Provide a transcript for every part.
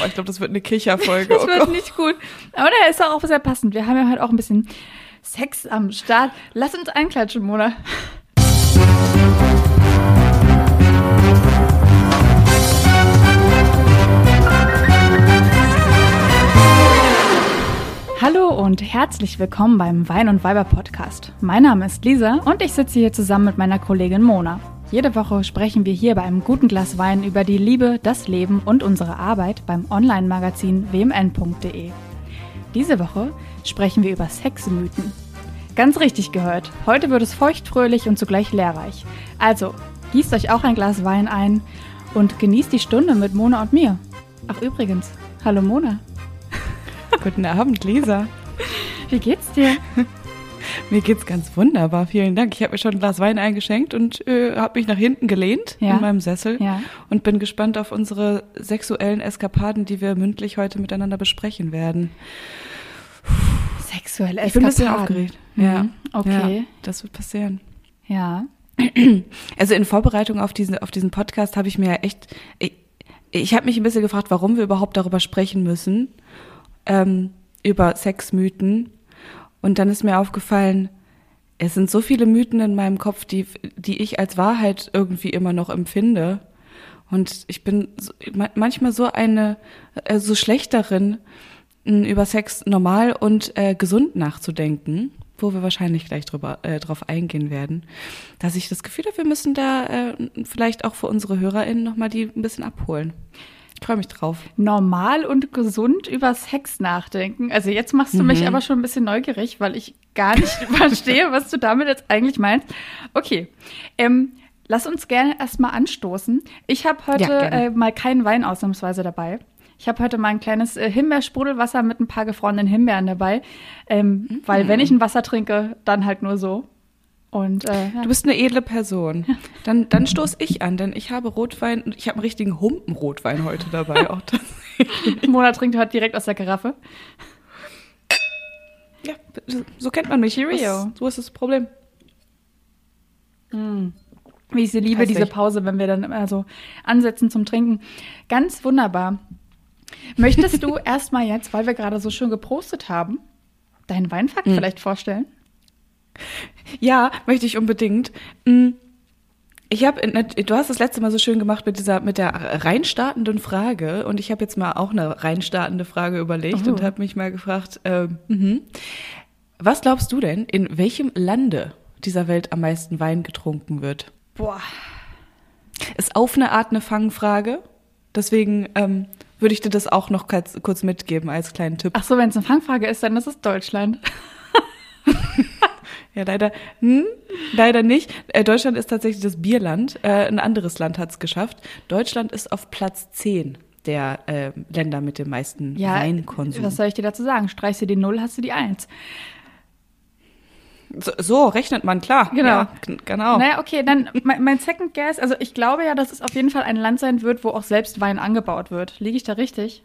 Oh, ich glaube, das wird eine Kicherfolge. Das Oh wird nicht gut. Aber der ist auch sehr passend. Wir haben ja heute auch ein bisschen Sex am Start. Lass uns einklatschen, Mona. Hallo und herzlich willkommen beim Wein und Weiber Podcast. Mein Name ist Lisa und ich sitze hier zusammen mit meiner Kollegin Mona. Jede Woche sprechen wir hier bei einem guten Glas Wein über die Liebe, das Leben und unsere Arbeit beim Online-Magazin wmn.de. Diese Woche sprechen wir über Sexmythen. Ganz richtig gehört. Heute wird es feuchtfröhlich und zugleich lehrreich. Also, gießt euch auch ein Glas Wein ein und genießt die Stunde mit Mona und mir. Ach übrigens, hallo Mona. Guten Abend, Lisa. Wie geht's dir? Mir geht's ganz wunderbar. Vielen Dank. Ich habe mir schon ein Glas Wein eingeschenkt und äh, habe mich nach hinten gelehnt Ja. in meinem Sessel Ja. und bin gespannt auf unsere sexuellen Eskapaden, die wir mündlich heute miteinander besprechen werden. Sexuelle Ich bin ein bisschen Eskapaden. aufgeregt. Ja. Mhm, Okay. Ja, das wird passieren. Ja. Also in Vorbereitung auf diesen, auf diesen Podcast habe ich mir ja echt, ich, ich habe mich ein bisschen gefragt, warum wir überhaupt darüber sprechen müssen, ähm, über Sexmythen. Und dann ist mir aufgefallen, es sind so viele Mythen in meinem Kopf, die, die ich als Wahrheit irgendwie immer noch empfinde. Und ich bin manchmal so eine, äh, so schlecht darin, über Sex normal und äh, gesund nachzudenken, wo wir wahrscheinlich gleich drüber, äh, drauf eingehen werden, dass ich das Gefühl habe, wir müssen da äh, vielleicht auch für unsere HörerInnen nochmal die ein bisschen abholen. Ich freue mich drauf. Normal und gesund über Sex nachdenken. Also jetzt machst du mich aber schon ein bisschen neugierig, weil ich gar nicht verstehe, was du damit jetzt eigentlich meinst. Okay. Ähm, lass uns gerne erstmal anstoßen. Ich habe heute Ja, äh, mal keinen Wein ausnahmsweise dabei. Ich habe heute mal ein kleines äh, Himbeersprudelwasser mit ein paar gefrorenen Himbeeren dabei. Ähm, Weil wenn ich ein Wasser trinke, dann halt nur so. Und äh, ja. Du bist eine edle Person. Dann, dann stoß ich an, denn ich habe Rotwein und ich habe einen richtigen Humpenrotwein heute dabei. Auch. Mona trinkt heute direkt aus der Karaffe. Ja, so kennt man mich. Cheerio. So ist das Problem. Wie ich sie liebe, Köstlich. diese Pause, wenn wir dann immer so ansetzen zum Trinken. Ganz wunderbar. Möchtest du erstmal jetzt, weil wir gerade so schön gepostet haben, deinen Weinfakt vielleicht vorstellen? Ja, möchte ich unbedingt. Mm, Ich habe, du hast das letzte Mal so schön gemacht mit dieser, mit der reinstartenden Frage und ich habe jetzt mal auch eine reinstartende Frage überlegt Oh. und habe mich mal gefragt, mhm. was glaubst du denn, in welchem Lande dieser Welt am meisten Wein getrunken wird? Boah. Ist auf eine Art eine Fangfrage, deswegen ähm, würde ich dir das auch noch kurz, kurz mitgeben als kleinen Tipp. Ach so, wenn es eine Fangfrage ist, dann ist es Deutschland. Ja, leider, hm, leider nicht. Äh, Deutschland ist tatsächlich das Bierland. Äh, ein anderes Land hat es geschafft. Deutschland ist auf Platz 10 der äh, Länder mit dem meisten Ja, Weinkonsum. was soll ich dir dazu sagen? Streichst du die Null, hast du die Eins. So, so rechnet man, klar. Genau. Ja, genau. Naja, okay, dann mein, mein Second Guess, also ich glaube ja, dass es auf jeden Fall ein Land sein wird, wo auch selbst Wein angebaut wird. Liege ich da richtig?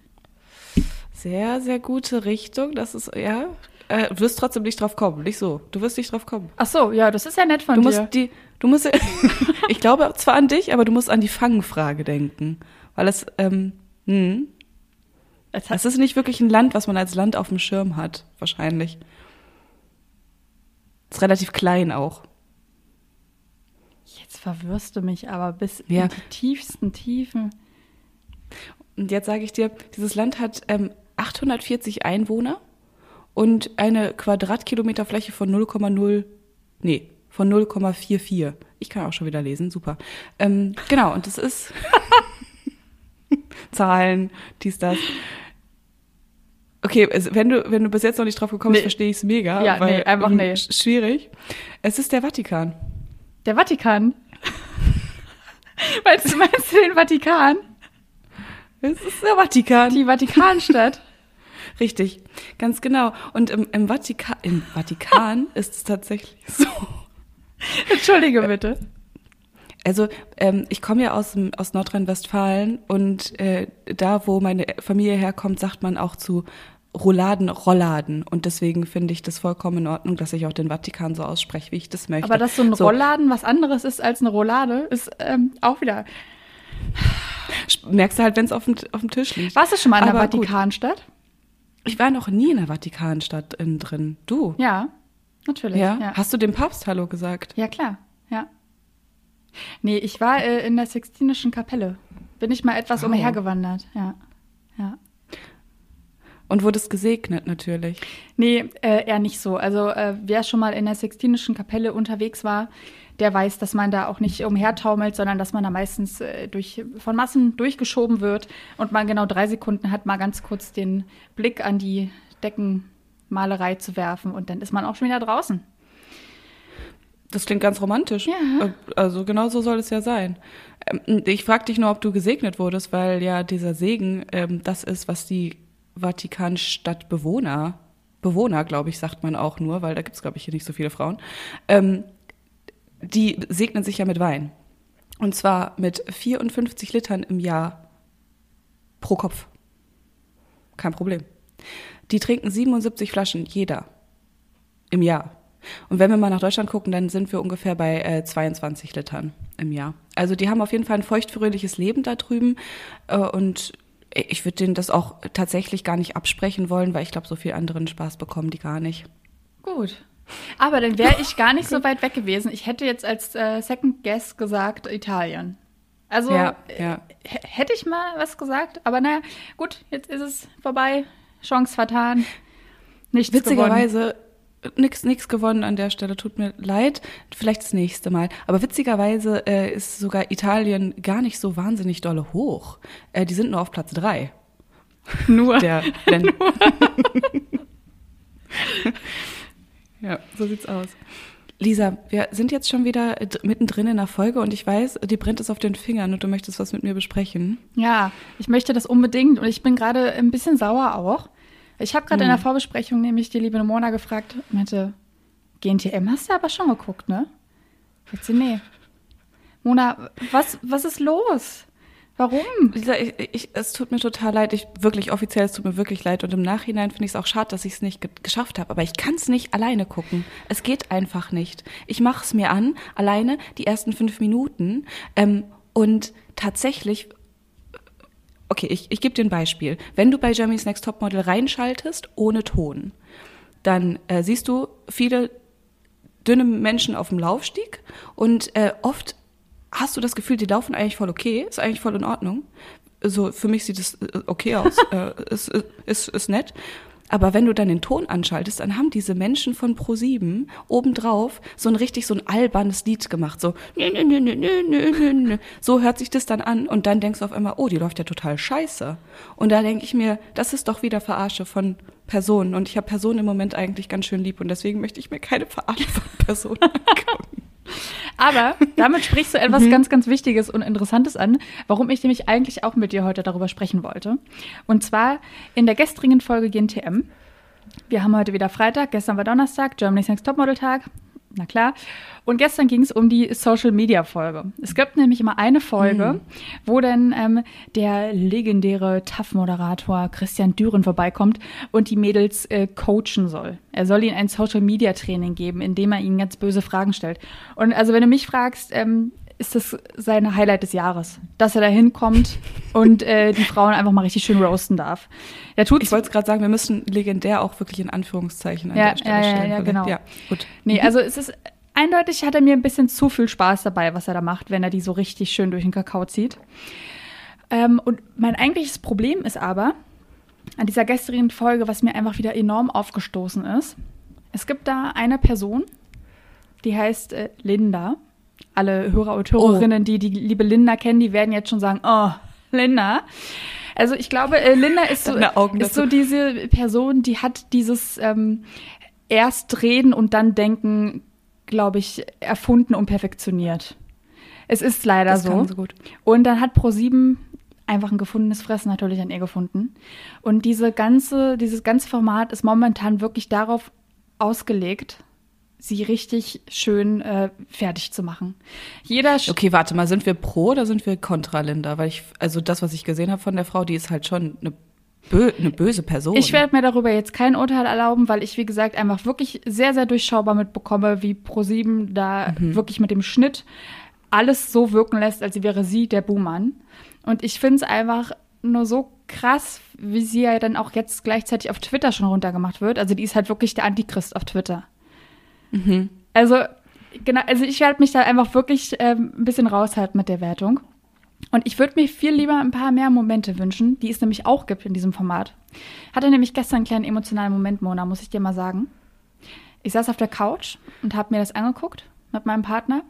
Sehr, sehr gute Richtung. Das ist, ja. Äh, du wirst trotzdem nicht drauf kommen. Nicht so. Du wirst nicht drauf kommen. Ach so, ja, das ist ja nett von Du dir. musst die, du musst, ich glaube zwar an dich, aber du musst an die Fangfrage denken. Weil es, ähm, hm, Es hat- Es ist nicht wirklich ein Land, was man als Land auf dem Schirm hat, wahrscheinlich. Ist relativ klein auch. Jetzt verwirrst du mich aber bis Ja. in die tiefsten Tiefen. Und jetzt sage ich dir, dieses Land hat ähm, 840 Einwohner und eine Quadratkilometer Fläche von 0,0, nee, von 0,44. Ich kann auch schon wieder lesen, super. Ähm, genau, und das ist Zahlen, dies, das. Okay, also wenn du, wenn du bis jetzt noch nicht drauf gekommen bist, Nee. verstehe ich es mega. Ja, nee, einfach ähm, nee. sch- Schwierig. Es ist der Vatikan. Der Vatikan. meinst, du, meinst du den Vatikan? Es ist der Vatikan. Die Vatikanstadt. Richtig, ganz genau. Und im, im, Vatika im Vatikan ist es tatsächlich so. Entschuldige bitte. Also ähm, ich komme ja aus, aus Nordrhein-Westfalen und äh, da, wo meine Familie herkommt, sagt man auch zu Rouladen Rolladen. Und deswegen finde ich das vollkommen in Ordnung, dass ich auch den Vatikan so ausspreche, wie ich das möchte. Aber dass so ein Rollladen was anderes ist als eine Roulade, ist ähm, auch wieder. Merkst du halt, wenn es auf dem, auf dem Tisch liegt. Warst du schon mal in der Aber gut. Ich war noch nie in der Vatikanstadt innen drin. Du? Ja, natürlich. Ja? ja. Hast du dem Papst Hallo gesagt? Ja, klar. Ja. Nee, ich war äh, in der Sixtinischen Kapelle. Bin ich mal etwas Oh. umhergewandert. Ja. Ja. Und wurdest gesegnet natürlich. Nee, äh, eher nicht so. Also äh, wer schon mal in der Sixtinischen Kapelle unterwegs war, der weiß, dass man da auch nicht umhertaumelt, sondern dass man da meistens äh, durch, von Massen durchgeschoben wird und man genau drei Sekunden hat, mal ganz kurz den Blick an die Deckenmalerei zu werfen und dann ist man auch schon wieder draußen. Das klingt ganz romantisch. Ja. Äh, Also genau so soll es ja sein. Ähm, Ich frage dich nur, ob du gesegnet wurdest, weil ja dieser Segen ähm, das ist, was die Vatikanstadtbewohner, Bewohner, glaube ich, sagt man auch nur, weil da gibt es, glaube ich, hier nicht so viele Frauen, ähm, die segnen sich ja mit Wein. Und zwar mit 54 Litern im Jahr pro Kopf. Kein Problem. Die trinken 77 Flaschen jeder im Jahr. Und wenn wir mal nach Deutschland gucken, dann sind wir ungefähr bei äh, 22 Litern im Jahr. Also die haben auf jeden Fall ein feuchtfröhliches Leben da drüben. Äh, und ich würde denen das auch tatsächlich gar nicht absprechen wollen, weil ich glaube, so viel anderen Spaß bekommen die gar nicht. Gut. Aber dann wäre ich gar nicht so weit weg gewesen. Ich hätte jetzt als äh, Second Guess gesagt Italien. Also Ja, äh, ja. hätte ich mal was gesagt, aber naja, gut, jetzt ist es vorbei. Chance vertan. Nichts. Witzigerweise nix, nix gewonnen an der Stelle, tut mir leid. Vielleicht das nächste Mal. Aber witzigerweise äh, ist sogar Italien gar nicht so wahnsinnig dolle hoch. Äh, die sind nur auf Platz drei Nur. der Länder. ja, so sieht's aus. Lisa, wir sind jetzt schon wieder mittendrin in der Folge und ich weiß, dir brennt es auf den Fingern und du möchtest was mit mir besprechen. Ja, ich möchte das unbedingt und ich bin gerade ein bisschen sauer auch. Ich habe gerade in der Hm. Vorbesprechung nämlich die liebe Mona gefragt, meinte, GNTM hast du aber schon geguckt, ne? Sagt sie, nee. Mona, was, was ist los? Warum? Lisa, ich, ich, es tut mir total leid. Ich wirklich offiziell, es tut mir wirklich leid. Und im Nachhinein finde ich es auch schade, dass ich es nicht ge geschafft habe. Aber ich kann es nicht alleine gucken. Es geht einfach nicht. Ich mache es mir an, alleine die ersten fünf Minuten. Ähm, und tatsächlich Okay, ich, ich gebe dir ein Beispiel. Wenn du bei Jeremy's Next Topmodel reinschaltest, ohne Ton, dann äh, siehst du viele dünne Menschen auf dem Laufstieg und äh, oft hast du das Gefühl, die laufen eigentlich voll okay, ist eigentlich voll in Ordnung. So, für mich sieht es äh, okay aus, ist, ist, ist nett. Aber wenn du dann den Ton anschaltest, dann haben diese Menschen von Pro7 obendrauf so ein richtig so ein albernes Lied gemacht. So, nö, nö, nö, nö, nö, nö. nö. so hört sich das dann an und dann denkst du auf einmal, oh, die läuft ja total scheiße. Und da denke ich mir, das ist doch wieder Verarsche von Personen. Und ich habe Personen im Moment eigentlich ganz schön lieb und deswegen möchte ich mir keine Verarsche von Personen angucken. Aber damit sprichst du etwas ganz, ganz Wichtiges und Interessantes an, warum ich nämlich eigentlich auch mit dir heute darüber sprechen wollte. Und zwar in der gestrigen Folge GNTM. Wir haben heute wieder Freitag, gestern war Donnerstag, Germany's Next Topmodel Tag. Na klar. Und gestern ging es um die Social Media Folge. Es gibt nämlich immer eine Folge, wo dann ähm, der legendäre TAF-Moderator Christian Düren vorbeikommt und die Mädels äh, coachen soll. Er soll ihnen ein Social Media Training geben, in dem er ihnen ganz böse Fragen stellt. Und also, wenn du mich fragst, ähm, ist das sein Highlight des Jahres, dass er da hinkommt und äh, die Frauen einfach mal richtig schön roasten darf. Er tut's Ich wollte es gerade sagen, wir müssen legendär auch wirklich in Anführungszeichen an Ja, der Stelle ja, ja, stellen. ja, vielleicht. genau. Ja, gut. Nee, also es ist eindeutig hat er mir ein bisschen zu viel Spaß dabei, was er da macht, wenn er die so richtig schön durch den Kakao zieht. Ähm, und mein eigentliches Problem ist aber an dieser gestrigen Folge, was mir einfach wieder enorm aufgestoßen ist. Es gibt da eine Person, die heißt äh, Linda. Alle Hörer und Hörerinnen, die die liebe Linda kennen, die werden jetzt schon sagen, oh, Linda. Also ich glaube, äh, Linda ist so, ist so diese Person, die hat dieses ähm, erst reden und dann denken, glaube ich, erfunden und perfektioniert. Es ist leider Das so. so. Und dann hat Pro7 einfach ein gefundenes Fressen natürlich an ihr gefunden. Und diese ganze, dieses ganze Format ist momentan wirklich darauf ausgelegt, sie richtig schön äh, fertig zu machen. Jeder sch- Okay, warte mal, sind wir pro oder sind wir kontra Linda? Weil ich, also das, was ich gesehen habe von der Frau, die ist halt schon eine, bö eine böse Person. Ich werde mir darüber jetzt kein Urteil erlauben, weil ich, wie gesagt, einfach wirklich sehr, sehr durchschaubar mitbekomme, wie Pro7 da wirklich mit dem Schnitt alles so wirken lässt, als wäre sie der Buhmann. Und ich finde es einfach nur so krass, wie sie ja dann auch jetzt gleichzeitig auf Twitter schon runtergemacht wird. Also die ist halt wirklich der Antichrist auf Twitter. Mhm. Also, genau, also ich werde mich da einfach wirklich ähm, ein bisschen raushalten mit der Wertung. Und ich würde mir viel lieber ein paar mehr Momente wünschen, die es nämlich auch gibt in diesem Format. Hatte nämlich gestern einen kleinen emotionalen Moment, Mona, muss ich dir mal sagen. Ich saß auf der Couch und habe mir das angeguckt mit meinem Partner.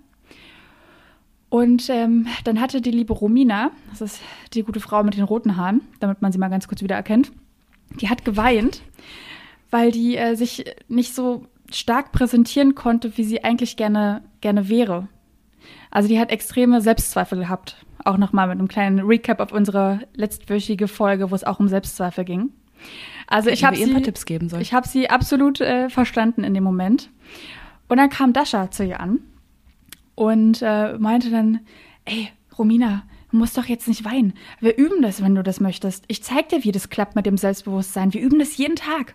Und ähm, dann hatte die liebe Romina, das ist die gute Frau mit den roten Haaren, damit man sie mal ganz kurz wieder erkennt, die hat geweint, weil die äh, sich nicht so stark präsentieren konnte, wie sie eigentlich gerne, gerne wäre. Also die hat extreme Selbstzweifel gehabt. Auch nochmal mit einem kleinen Recap auf unsere letztwöchige Folge, wo es auch um Selbstzweifel ging. Also ich habe sie, Tipps geben sollen. Ich habe sie absolut äh, verstanden in dem Moment. Und dann kam Dasha zu ihr an und äh, meinte dann, ey, Romina, du musst doch jetzt nicht weinen. Wir üben das, wenn du das möchtest. Ich zeig dir, wie das klappt mit dem Selbstbewusstsein. Wir üben das jeden Tag.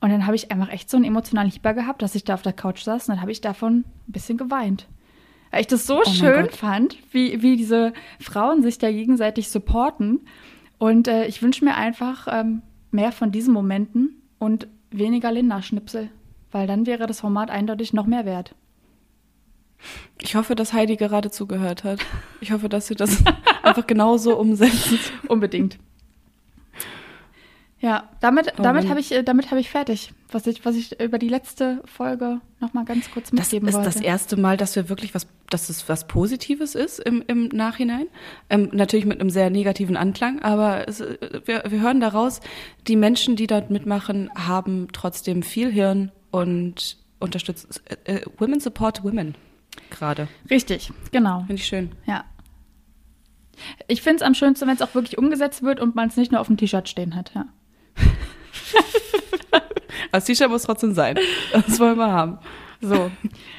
Und dann habe ich einfach echt so einen emotionalen Hieber gehabt, dass ich da auf der Couch saß und dann habe ich davon ein bisschen geweint. Weil ich das so oh schön fand, wie, wie diese Frauen sich da gegenseitig supporten. Und äh, ich wünsche mir einfach ähm, mehr von diesen Momenten und weniger Linda-Schnipsel, weil dann wäre das Format eindeutig noch mehr wert. Ich hoffe, dass Heidi gerade zugehört hat. Ich hoffe, dass sie das einfach genauso umsetzt. Unbedingt. Ja, damit, oh, damit habe ich, äh, damit hab ich fertig, was ich, was ich über die letzte Folge noch mal ganz kurz mitgeben wollte. Das ist wollte. das erste Mal, dass wir wirklich was, dass es was Positives ist im, im Nachhinein. Ähm, natürlich mit einem sehr negativen Anklang, aber es, wir, wir hören daraus, die Menschen, die dort mitmachen, haben trotzdem viel Hirn und unterstützen. Äh, äh, women support Women gerade. Richtig, genau. Finde ich schön. Ja. Ich finde es am schönsten, wenn es auch wirklich umgesetzt wird und man es nicht nur auf dem T-Shirt stehen hat, ja. Das T-Shirt muss trotzdem sein. Das wollen wir haben. So,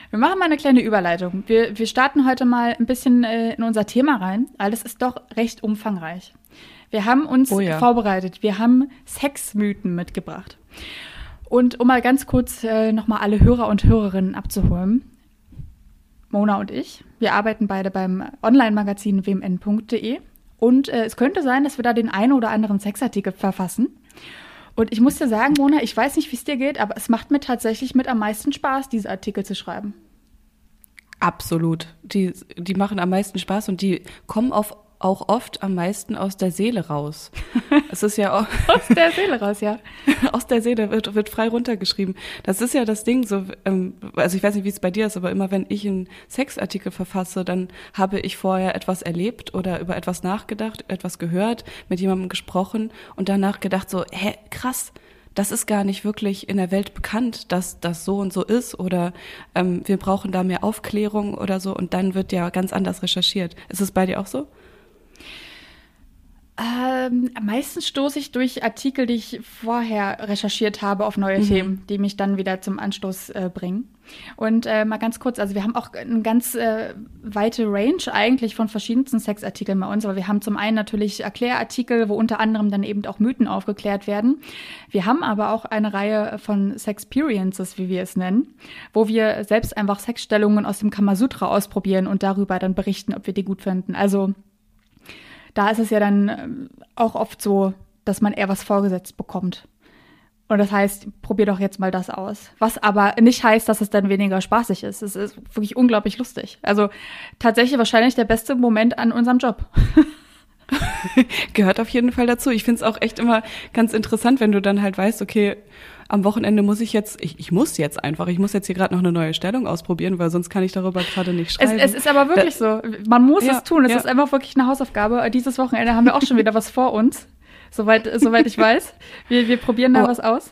wir machen mal eine kleine Überleitung. Wir, wir starten heute mal ein bisschen äh, in unser Thema rein, weil das ist doch recht umfangreich. Wir haben uns oh ja. vorbereitet. Wir haben Sexmythen mitgebracht. Und um mal ganz kurz äh, nochmal alle Hörer und Hörerinnen abzuholen. Mona und ich, wir arbeiten beide beim Online-Magazin wmn.de. Und äh, es könnte sein, dass wir da den einen oder anderen Sexartikel verfassen. Und ich muss dir sagen, Mona, ich weiß nicht, wie es dir geht, aber es macht mir tatsächlich mit am meisten Spaß, diese Artikel zu schreiben. Absolut. Die, die machen am meisten Spaß und die kommen auf auch oft am meisten aus der Seele raus. Es ist ja auch aus der Seele raus, ja. aus der Seele wird, wird frei runtergeschrieben. Das ist ja das Ding, so, ähm, also ich weiß nicht, wie es bei dir ist, aber immer wenn ich einen Sexartikel verfasse, dann habe ich vorher etwas erlebt oder über etwas nachgedacht, etwas gehört, mit jemandem gesprochen und danach gedacht so, hä, krass, das ist gar nicht wirklich in der Welt bekannt, dass das so und so ist oder ähm, wir brauchen da mehr Aufklärung oder so und dann wird ja ganz anders recherchiert. Ist es bei dir auch so? Ähm, meistens stoße ich durch Artikel, die ich vorher recherchiert habe, auf neue mhm. Themen, die mich dann wieder zum Anstoß äh, bringen. Und äh, mal ganz kurz, also wir haben auch eine ganz äh, weite Range eigentlich von verschiedensten Sexartikeln bei uns, aber wir haben zum einen natürlich Erklärartikel, wo unter anderem dann eben auch Mythen aufgeklärt werden. Wir haben aber auch eine Reihe von Sexperiences, wie wir es nennen, wo wir selbst einfach Sexstellungen aus dem Kamasutra ausprobieren und darüber dann berichten, ob wir die gut finden. Also da ist es ja dann ähm, auch oft so, dass man eher was vorgesetzt bekommt. Und das heißt, probier doch jetzt mal das aus. Was aber nicht heißt, dass es dann weniger spaßig ist. Es ist wirklich unglaublich lustig. Also tatsächlich wahrscheinlich der beste Moment an unserem Job. Gehört auf jeden Fall dazu. Ich finde es auch echt immer ganz interessant, wenn du dann halt weißt, okay, am Wochenende muss ich jetzt, ich, ich muss jetzt einfach, ich muss jetzt hier gerade noch eine neue Stellung ausprobieren, weil sonst kann ich darüber gerade nicht schreiben. Es, es, ist aber wirklich da, so. Man muss ja, es tun. Es ja. ist einfach wirklich eine Hausaufgabe. Dieses Wochenende haben wir auch schon wieder was vor uns, soweit, soweit ich weiß. Wir, wir probieren da oh. was aus.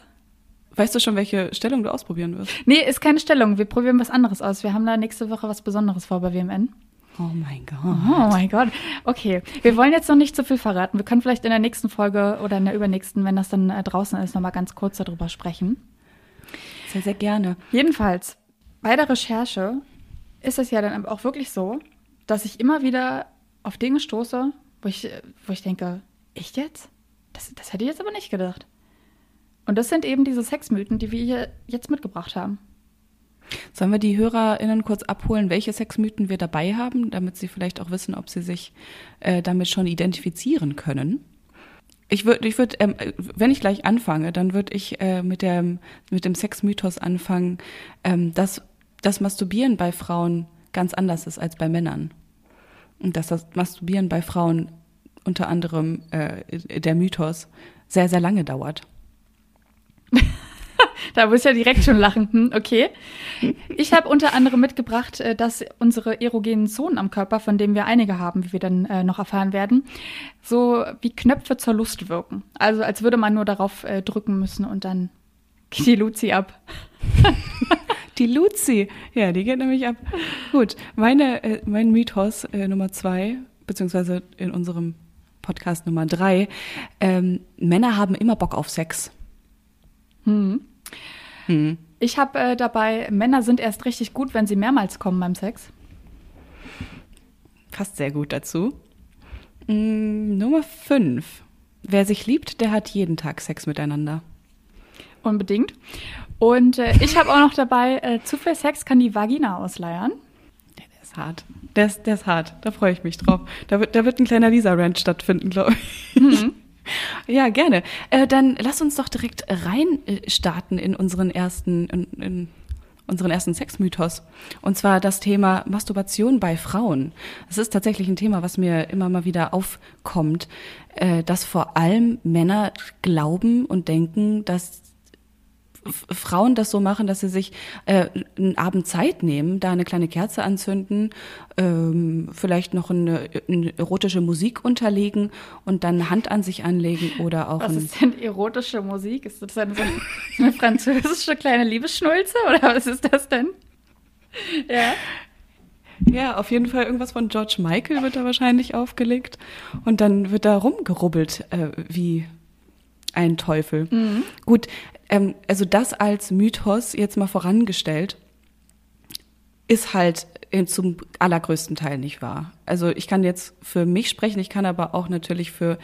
Weißt du schon, welche Stellung du ausprobieren wirst? Nee, ist keine Stellung. Wir probieren was anderes aus. Wir haben da nächste Woche was Besonderes vor bei WMN. Oh mein Gott. Oh mein Gott. Okay, wir wollen jetzt noch nicht zu viel verraten. Wir können vielleicht in der nächsten Folge oder in der übernächsten, wenn das dann äh, draußen ist, nochmal ganz kurz darüber sprechen. Sehr, sehr gerne. Jedenfalls, bei der Recherche ist es ja dann auch wirklich so, dass ich immer wieder auf Dinge stoße, wo ich, wo ich denke, echt jetzt? Das, das hätte ich jetzt aber nicht gedacht. Und das sind eben diese Sexmythen, die wir hier jetzt mitgebracht haben. Sollen wir die HörerInnen kurz abholen, welche Sexmythen wir dabei haben, damit sie vielleicht auch wissen, ob sie sich äh, damit schon identifizieren können? Ich würde, ich würde, ähm, wenn ich gleich anfange, dann würde ich äh, mit dem mit dem Sexmythos anfangen, ähm, dass das Masturbieren bei Frauen ganz anders ist als bei Männern und dass das Masturbieren bei Frauen unter anderem äh, der Mythos sehr sehr lange dauert. da muss ich ja direkt schon lachen. Hm, okay. Ich habe unter anderem mitgebracht, äh, dass unsere erogenen Zonen am Körper, von denen wir einige haben, wie wir dann äh, noch erfahren werden, so wie Knöpfe zur Lust wirken. Also als würde man nur darauf äh, drücken müssen und dann geht die Luzi ab. die Luzi, ja, die geht nämlich ab. Gut, meine, äh, mein Mythos äh, Nummer zwei, beziehungsweise in unserem Podcast Nummer drei, ähm, Männer haben immer Bock auf Sex. Hm. Hm. Ich habe äh, dabei, Männer sind erst richtig gut, wenn sie mehrmals kommen beim Sex. Passt sehr gut dazu. Hm, Nummer 5. Wer sich liebt, der hat jeden Tag Sex miteinander. Unbedingt. Und äh, ich habe auch noch dabei, äh, zu viel Sex kann die Vagina ausleiern. Der, der ist hart. Der ist, der ist hart. Da freue ich mich drauf. Da wird, da wird ein kleiner Lisa-Rant stattfinden, glaube ich. Mhm. Ja, gerne. Äh, dann lass uns doch direkt rein äh, in unseren ersten, in, in unseren ersten Sexmythos. Und zwar das Thema Masturbation bei Frauen. Das ist tatsächlich ein Thema, was mir immer mal wieder aufkommt, äh, dass vor allem Männer glauben und denken, dass Frauen das so machen, dass sie sich äh, einen Abend Zeit nehmen, da eine kleine Kerze anzünden, ähm, vielleicht noch eine, eine, erotische Musik unterlegen und dann Hand an sich anlegen oder auch. Was ist denn erotische Musik? Ist das eine, so eine französische kleine Liebesschnulze oder was ist das denn? Ja. Ja, auf jeden Fall irgendwas von George Michael wird da wahrscheinlich aufgelegt und dann wird da rumgerubbelt äh, wie ein Teufel. Mhm. Gut, ähm, also das als Mythos jetzt mal vorangestellt, ist halt zum allergrößten Teil nicht wahr. Also ich kann jetzt für mich sprechen, ich kann aber auch natürlich für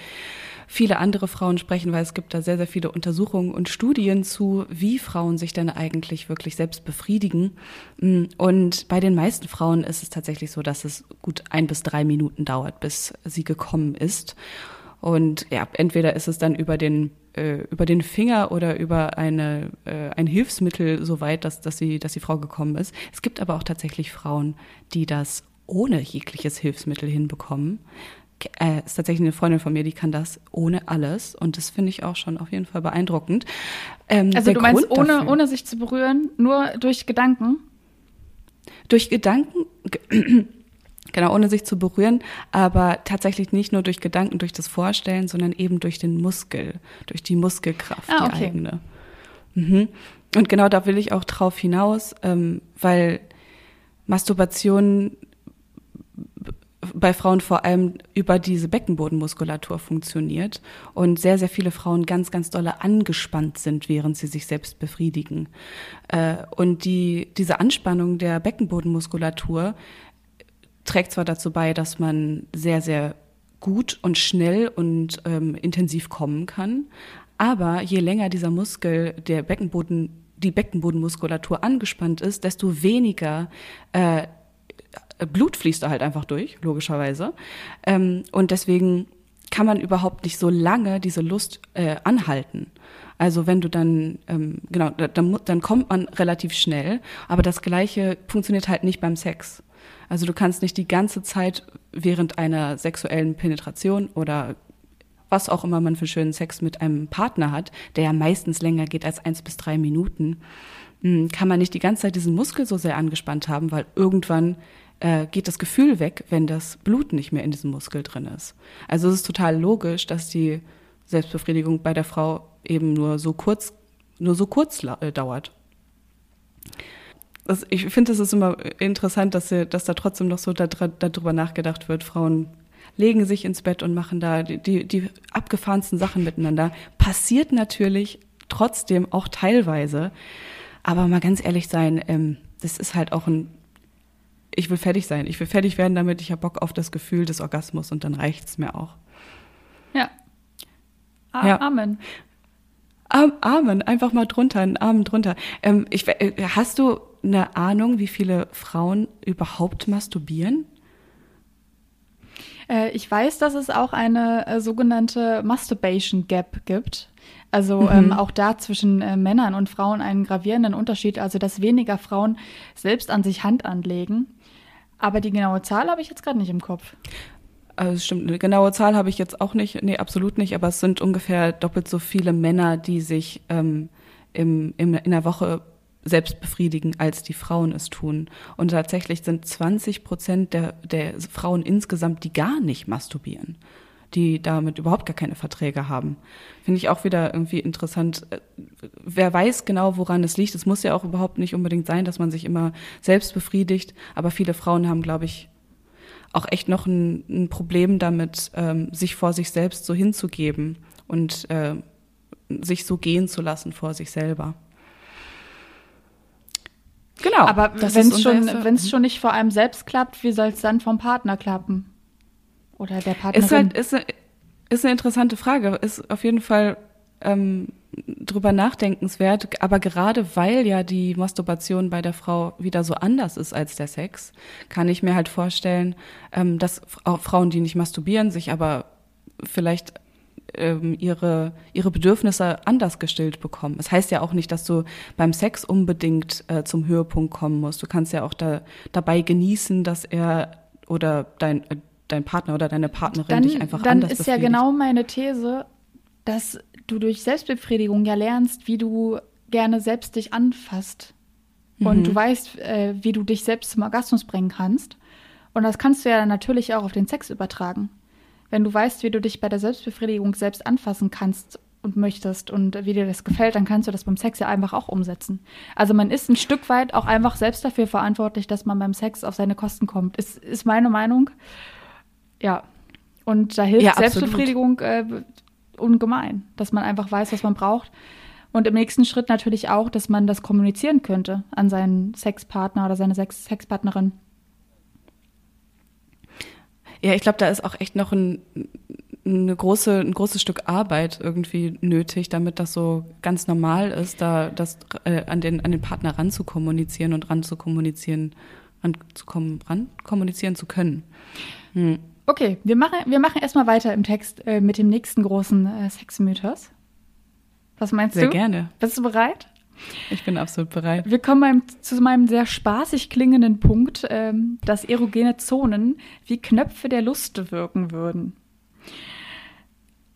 viele andere Frauen sprechen, weil es gibt da sehr, sehr viele Untersuchungen und Studien zu, wie Frauen sich denn eigentlich wirklich selbst befriedigen. Und bei den meisten Frauen ist es tatsächlich so, dass es gut ein bis drei Minuten dauert, bis sie gekommen ist. Und ja, entweder ist es dann über den äh, über den Finger oder über eine, äh, ein Hilfsmittel so weit, dass, dass, sie, dass die Frau gekommen ist. Es gibt aber auch tatsächlich Frauen, die das ohne jegliches Hilfsmittel hinbekommen. Äh, ist tatsächlich eine Freundin von mir, die kann das ohne alles und das finde ich auch schon auf jeden Fall beeindruckend. Ähm, also du meinst ohne, ohne sich zu berühren, nur durch Gedanken? Durch Gedanken, Genau, ohne sich zu berühren, aber tatsächlich nicht nur durch Gedanken, durch das Vorstellen, sondern eben durch den Muskel, durch die Muskelkraft, ah, okay. die eigene. Mhm. Und genau da will ich auch drauf hinaus, ähm, weil Masturbation bei Frauen vor allem über diese Beckenbodenmuskulatur funktioniert und sehr, sehr viele Frauen ganz, ganz dolle angespannt sind, während sie sich selbst befriedigen. Äh, und die, diese Anspannung der Beckenbodenmuskulatur trägt zwar dazu bei, dass man sehr, sehr gut und schnell und ähm, intensiv kommen kann, aber je länger dieser Muskel, der Beckenboden, die Beckenbodenmuskulatur angespannt ist, desto weniger äh, Blut fließt da halt einfach durch, logischerweise. Ähm, und deswegen kann man überhaupt nicht so lange diese Lust äh, anhalten. Also wenn du dann, ähm, genau, dann, dann kommt man relativ schnell, aber das Gleiche funktioniert halt nicht beim Sex. Also du kannst nicht die ganze Zeit während einer sexuellen Penetration oder was auch immer man für schönen Sex mit einem Partner hat, der ja meistens länger geht als eins bis drei Minuten, hm, kann man nicht die ganze Zeit diesen Muskel so sehr angespannt haben, weil irgendwann äh, geht das Gefühl weg, wenn das Blut nicht mehr in diesem Muskel drin ist. Also es ist total logisch, dass die Selbstbefriedigung bei der Frau eben nur so kurz, nur so kurz äh, dauert das, ich finde, es ist immer interessant, dass, sie, dass da trotzdem noch so darüber nachgedacht wird. Frauen legen sich ins Bett und machen da die, die, die abgefahrensten Sachen miteinander. Passiert natürlich trotzdem auch teilweise. Aber mal ganz ehrlich sein, ähm, das ist halt auch ein, ich will fertig sein. Ich will fertig werden damit. Ich habe Bock auf das Gefühl des Orgasmus und dann reicht's mir auch. Ja. A ja. Amen. Amen. Einfach mal drunter, einen Arm drunter. Ähm, ich, äh, hast du eine Ahnung, wie viele Frauen überhaupt masturbieren? Äh, ich weiß, dass es auch eine äh, sogenannte Masturbation Gap gibt. Also Mhm. ähm, auch da zwischen äh, Männern und Frauen einen gravierenden Unterschied. Also dass weniger Frauen selbst an sich Hand anlegen. Aber die genaue Zahl habe ich jetzt gerade nicht im Kopf. Also stimmt, eine genaue Zahl habe ich jetzt auch nicht, nee, absolut nicht, aber es sind ungefähr doppelt so viele Männer, die sich ähm, im, im, in der Woche selbst befriedigen, als die Frauen es tun. Und tatsächlich sind 20 Prozent der, der Frauen insgesamt, die gar nicht masturbieren, die damit überhaupt gar keine Verträge haben. Finde ich auch wieder irgendwie interessant. Äh, Wer weiß genau, woran es liegt. Es muss ja auch überhaupt nicht unbedingt sein, dass man sich immer selbst befriedigt, aber viele Frauen haben, glaube ich, auch echt noch ein, ein Problem damit, ähm, sich vor sich selbst so hinzugeben und äh, sich so gehen zu lassen vor sich selber. Genau. Aber wenn es schon, unser erster- wenn es schon nicht vor einem selbst klappt, wie soll es dann vom Partner klappen? Oder der Partnerin? Ist halt ist, eine- ist eine interessante Frage. Ist auf jeden Fall ähm, drüber nachdenkenswert. Aber gerade weil ja die Masturbation bei der Frau wieder so anders ist als der Sex, kann ich mir halt vorstellen, ähm, dass auch Frauen, die nicht masturbieren, sich aber vielleicht ähm, ihre, ihre Bedürfnisse anders gestillt bekommen. Es heißt ja auch nicht, dass du beim Sex unbedingt äh, zum Höhepunkt kommen musst. Du kannst ja auch da, dabei genießen, dass er oder dein, äh, dein Partner oder deine Partnerin dann, dich einfach dann anders ist ja befriedigt. genau meine These, dass du durch Selbstbefriedigung ja lernst, wie du gerne selbst dich anfasst. Und Mhm. du weißt, äh, wie du dich selbst zum Orgasmus bringen kannst. Und das kannst du ja natürlich auch auf den Sex übertragen. Wenn du weißt, wie du dich bei der Selbstbefriedigung selbst anfassen kannst und möchtest und wie dir das gefällt, dann kannst du das beim Sex ja einfach auch umsetzen. Also man ist ein Stück weit auch einfach selbst dafür verantwortlich, dass man beim Sex auf seine Kosten kommt. Ist, ist meine Meinung. Ja. Und da hilft Ja. Selbstbefriedigung äh, ungemein, dass man einfach weiß, was man braucht. Und im nächsten Schritt natürlich auch, dass man das kommunizieren könnte an seinen Sexpartner oder seine Sex Sexpartnerin. Ja, ich glaube, da ist auch echt noch ein, eine große, ein großes Stück Arbeit irgendwie nötig, damit das so ganz normal ist, da das äh, an den an den Partner ran zu kommunizieren und ran zu kommunizieren, ran zu können. Hm. Okay, wir machen, wir machen erstmal weiter im Text äh, mit dem nächsten großen äh, Sexmythos. Was meinst Sehr du? gerne. Bist du bereit? Ich bin absolut bereit. Wir kommen beim, zu meinem sehr spaßig klingenden Punkt, ähm, dass erogene Zonen wie Knöpfe der Lust wirken würden.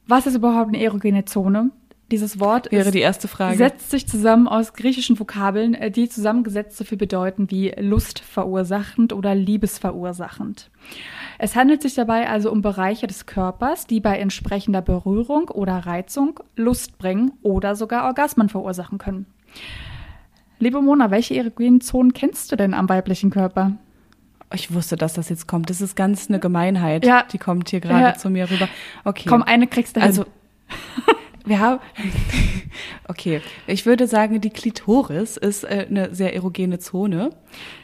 Was ist überhaupt eine erogene Zone? Dieses Wort Wäre ist, die erste Frage. setzt sich zusammen aus griechischen Vokabeln, äh, die zusammengesetzt so viel bedeuten wie Lust verursachend oder Liebesverursachend. Es handelt sich dabei also um Bereiche des Körpers, die bei entsprechender Berührung oder Reizung Lust bringen oder sogar Orgasmen verursachen können. Liebe Mona, welche erogenen Zonen kennst du denn am weiblichen Körper? Ich wusste, dass das jetzt kommt. Das ist ganz eine Gemeinheit. Ja. Die kommt hier gerade Ja. zu mir rüber. Okay. Komm, eine kriegst du hin. Also, wir haben. Okay, ich würde sagen, die Klitoris ist äh, eine sehr erogene Zone.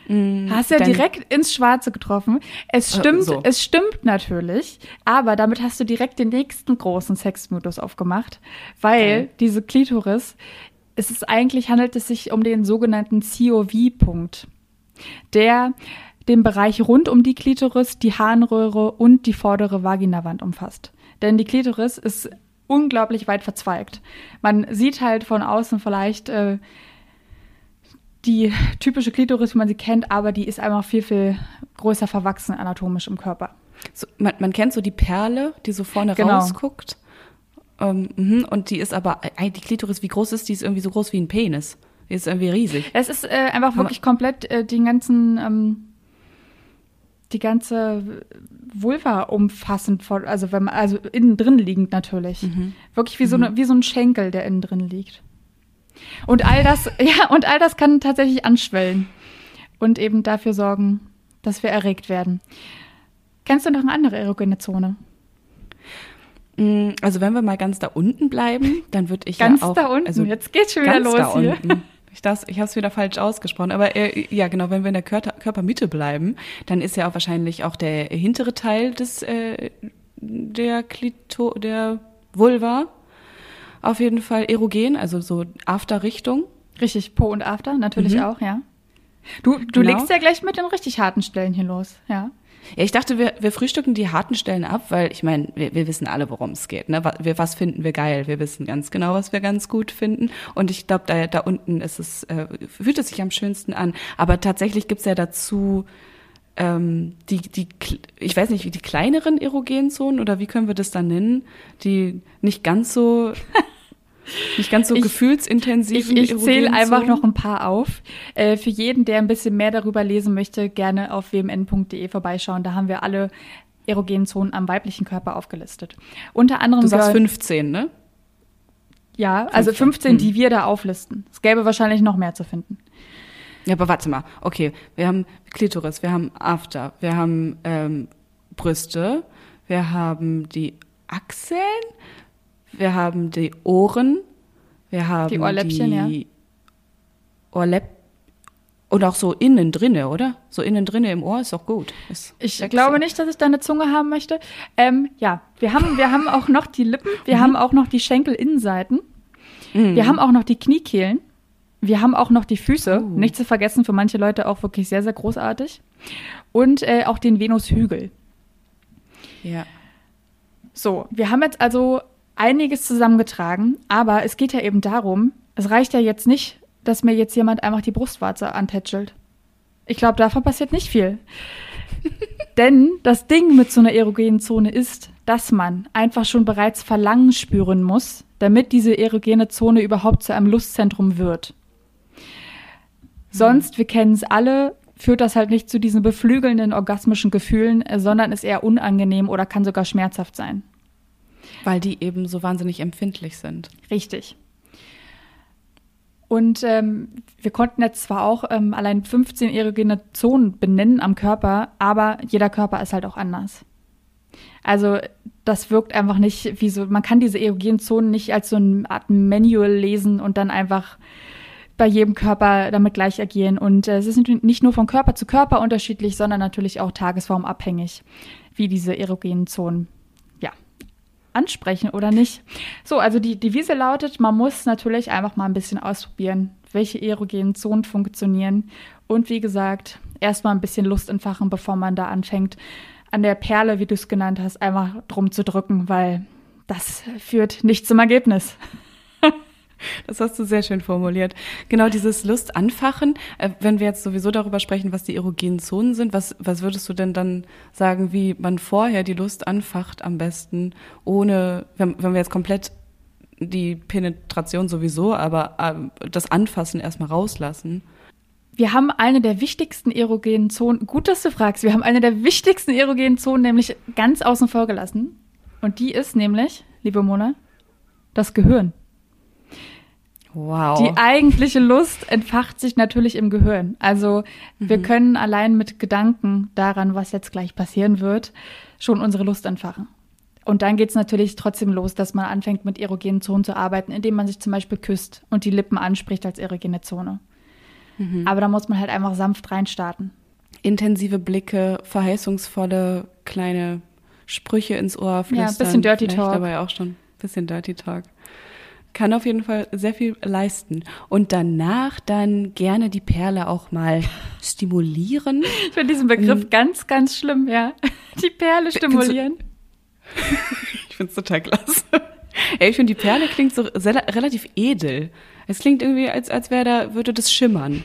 Mm, Hast ja direkt ins Schwarze getroffen. Es Äh, stimmt, so. es stimmt natürlich, aber damit hast du direkt den nächsten großen Sexmodus aufgemacht, weil Geil. diese Klitoris, es ist eigentlich handelt es sich um den sogenannten COV-Punkt, der den Bereich rund um die Klitoris, die Harnröhre und die vordere Vaginawand umfasst. Denn die Klitoris ist unglaublich weit verzweigt. Man sieht halt von außen vielleicht äh, die typische Klitoris, wie man sie kennt, aber die ist einfach viel, viel größer verwachsen anatomisch im Körper. So, man, man kennt so die Perle, die so vorne Genau. rausguckt. Ähm, mhm, und die ist aber, äh, die Klitoris, wie groß ist die? Ist irgendwie so groß wie ein Penis. Die ist irgendwie riesig. Es ist äh, einfach wirklich komplett äh, den ganzen, ähm, die ganze Vulva umfassend, von, also wenn man, also innen drin liegend natürlich. Mhm. Wirklich wie so, eine, wie so ein Schenkel, der innen drin liegt. Und all das, ja, und all das kann tatsächlich anschwellen und eben dafür sorgen, dass wir erregt werden. Kennst du noch eine andere erogene Zone? Mm, Also wenn wir mal ganz da unten bleiben, dann würde ich Ganz ja auch, da unten. also Jetzt geht's schon wieder los hier. unten. Ich, das, ich habe es wieder falsch ausgesprochen, aber äh, ja genau, wenn wir in der Körper, Körpermitte bleiben, dann ist ja auch wahrscheinlich auch der hintere Teil des äh, der Klito, der Vulva auf jeden Fall erogen, also so After-Richtung. Richtig, Po und After, natürlich Mhm. auch, ja. Du, du genau. legst ja gleich mit den richtig harten Stellen hier los, ja. Ja, ich dachte, wir, wir frühstücken die harten Stellen ab, weil ich meine, wir, wir wissen alle, worum es geht. Ne? Was, wir, was finden wir geil? Wir wissen ganz genau, was wir ganz gut finden. Und ich glaube, da, da unten ist es, äh, fühlt es sich am schönsten an. Aber tatsächlich gibt's ja dazu ähm, die, die, ich weiß nicht, wie die kleineren Erogenzonen oder wie können wir das dann nennen, die nicht ganz so nicht ganz so ich, gefühlsintensiv. Ich, ich zähle einfach noch ein paar auf. Äh, für jeden, der ein bisschen mehr darüber lesen möchte, gerne auf wmn.de vorbeischauen. Da haben wir alle erogenen Zonen am weiblichen Körper aufgelistet. Unter anderem. Du sagst 15, ne? Ja, 15. also 15, hm. die wir da auflisten. Es gäbe wahrscheinlich noch mehr zu finden. Ja, aber warte mal. Okay, wir haben Klitoris, wir haben After, wir haben ähm, Brüste, wir haben die Achseln, wir haben die Ohren, wir haben die Ohrläppchen, die ja. Ohrläpp und auch so innen drinne, oder? So innen drinne im Ohr ist doch gut. Ist ich glaube nicht, dass ich da eine Zunge haben möchte. Ähm, ja, wir haben, wir haben auch noch die Lippen, wir mhm. haben auch noch die Schenkelinnenseiten, mhm. wir haben auch noch die Kniekehlen, wir haben auch noch die Füße, uh. nicht zu vergessen, für manche Leute auch wirklich sehr, sehr großartig. Und äh, auch den Venushügel. Ja. So, wir haben jetzt also einiges zusammengetragen, aber es geht ja eben darum, es reicht ja jetzt nicht, dass mir jetzt jemand einfach die Brustwarze antätschelt. Ich glaube, davon passiert nicht viel. Denn das Ding mit so einer erogenen Zone ist, dass man einfach schon bereits Verlangen spüren muss, damit diese erogene Zone überhaupt zu einem Lustzentrum wird. Sonst, wir kennen es alle, führt das halt nicht zu diesen beflügelnden orgasmischen Gefühlen, sondern ist eher unangenehm oder kann sogar schmerzhaft sein. Weil die eben so wahnsinnig empfindlich sind. Richtig. Und ähm, wir konnten jetzt zwar auch ähm, allein 15 erogene Zonen benennen am Körper, aber jeder Körper ist halt auch anders. Also das wirkt einfach nicht wie so, man kann diese erogenen Zonen nicht als so eine Art Manual lesen und dann einfach bei jedem Körper damit gleich agieren. Und äh, es ist nicht nur von Körper zu Körper unterschiedlich, sondern natürlich auch tagesformabhängig, wie diese erogenen Zonen ansprechen oder nicht. So, also die Devise lautet, man muss natürlich einfach mal ein bisschen ausprobieren, welche erogenen Zonen funktionieren. Und wie gesagt, erstmal ein bisschen Lust entfachen, bevor man da anfängt, an der Perle, wie du es genannt hast, einfach drum zu drücken, weil das führt nicht zum Ergebnis. Das hast du sehr schön formuliert. Genau dieses Lust anfachen. Äh, wenn wir jetzt sowieso darüber sprechen, was die erogenen Zonen sind, was, was würdest du denn dann sagen, wie man vorher die Lust anfacht am besten, ohne, wenn, wenn wir jetzt komplett die Penetration sowieso, aber äh, das Anfassen erstmal rauslassen? Wir haben eine der wichtigsten erogenen Zonen, gut, dass du fragst, wir haben eine der wichtigsten erogenen Zonen nämlich ganz außen vor gelassen. Und die ist nämlich, liebe Mona, das Gehirn. Wow. Die eigentliche Lust entfacht sich natürlich im Gehirn. Also mhm. wir können allein mit Gedanken daran, was jetzt gleich passieren wird, schon unsere Lust entfachen. Und dann geht es natürlich trotzdem los, dass man anfängt, mit erogenen Zonen zu arbeiten, indem man sich zum Beispiel küsst und die Lippen anspricht als erogene Zone. Mhm. Aber da muss man halt einfach sanft reinstarten. Intensive Blicke, verheißungsvolle kleine Sprüche ins Ohr flüstern. Ja, ein bisschen Dirty Talk. dabei auch schon. Bisschen Dirty Talk kann auf jeden Fall sehr viel leisten. Und danach dann gerne die Perle auch mal stimulieren. Ich finde diesen Begriff um, ganz, ganz schlimm, ja. Die Perle stimulieren. ich finde es total klasse. Ey, ich finde, die Perle klingt so relativ edel. Es klingt irgendwie, als, als wäre da, würde das schimmern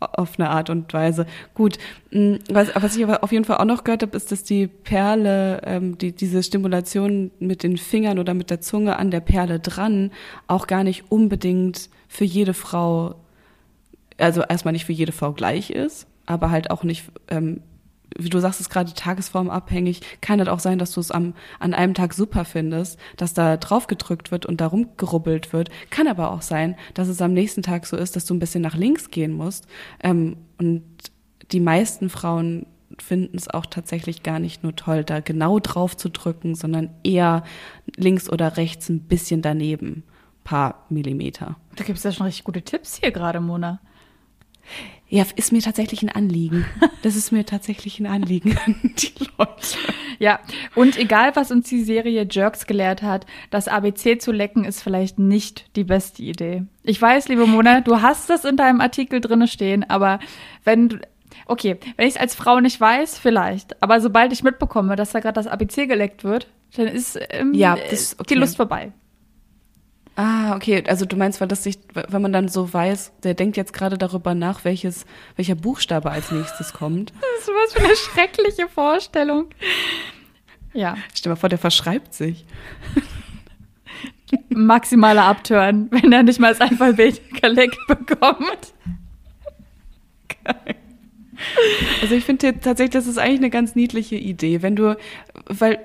auf eine Art und Weise. Gut, mm, was, was ich aber auf jeden Fall auch noch gehört habe, ist, dass die Perle, ähm, die, diese Stimulation mit den Fingern oder mit der Zunge an der Perle dran, auch gar nicht unbedingt für jede Frau, also erstmal nicht für jede Frau gleich ist, aber halt auch nicht ähm, wie du sagst, ist gerade tagesformabhängig. Kann halt auch sein, dass du es am, an einem Tag super findest, dass da drauf gedrückt wird und da rumgerubbelt wird. Kann aber auch sein, dass es am nächsten Tag so ist, dass du ein bisschen nach links gehen musst. Ähm, und die meisten Frauen finden es auch tatsächlich gar nicht nur toll, da genau drauf zu drücken, sondern eher links oder rechts ein bisschen daneben. Paar Millimeter. Da gibt es ja schon richtig gute Tipps hier gerade, Mona. Ja, ist mir tatsächlich ein Anliegen. Das ist mir tatsächlich ein Anliegen an die Leute. Ja, und egal, was uns die Serie Jerks gelehrt hat, das ABC zu lecken ist vielleicht nicht die beste Idee. Ich weiß, liebe Mona, du hast das in deinem Artikel drinne stehen, aber wenn du, okay, wenn ich es als Frau nicht weiß, vielleicht, aber sobald ich mitbekomme, dass da gerade das ABC geleckt wird, dann ist ähm, Ja, das- die okay. Lust vorbei. Ah, okay. Also du meinst, weil das sich, wenn man dann so weiß, der denkt jetzt gerade darüber nach, welches, welcher Buchstabe als nächstes kommt. Das ist was für eine schreckliche Vorstellung. Ja, Stell dir mal vor, der verschreibt sich. maximaler Abtören, wenn er nicht mal das Alphabet geleckt bekommt. Also ich finde tatsächlich, das ist eigentlich eine ganz niedliche Idee, wenn du, weil,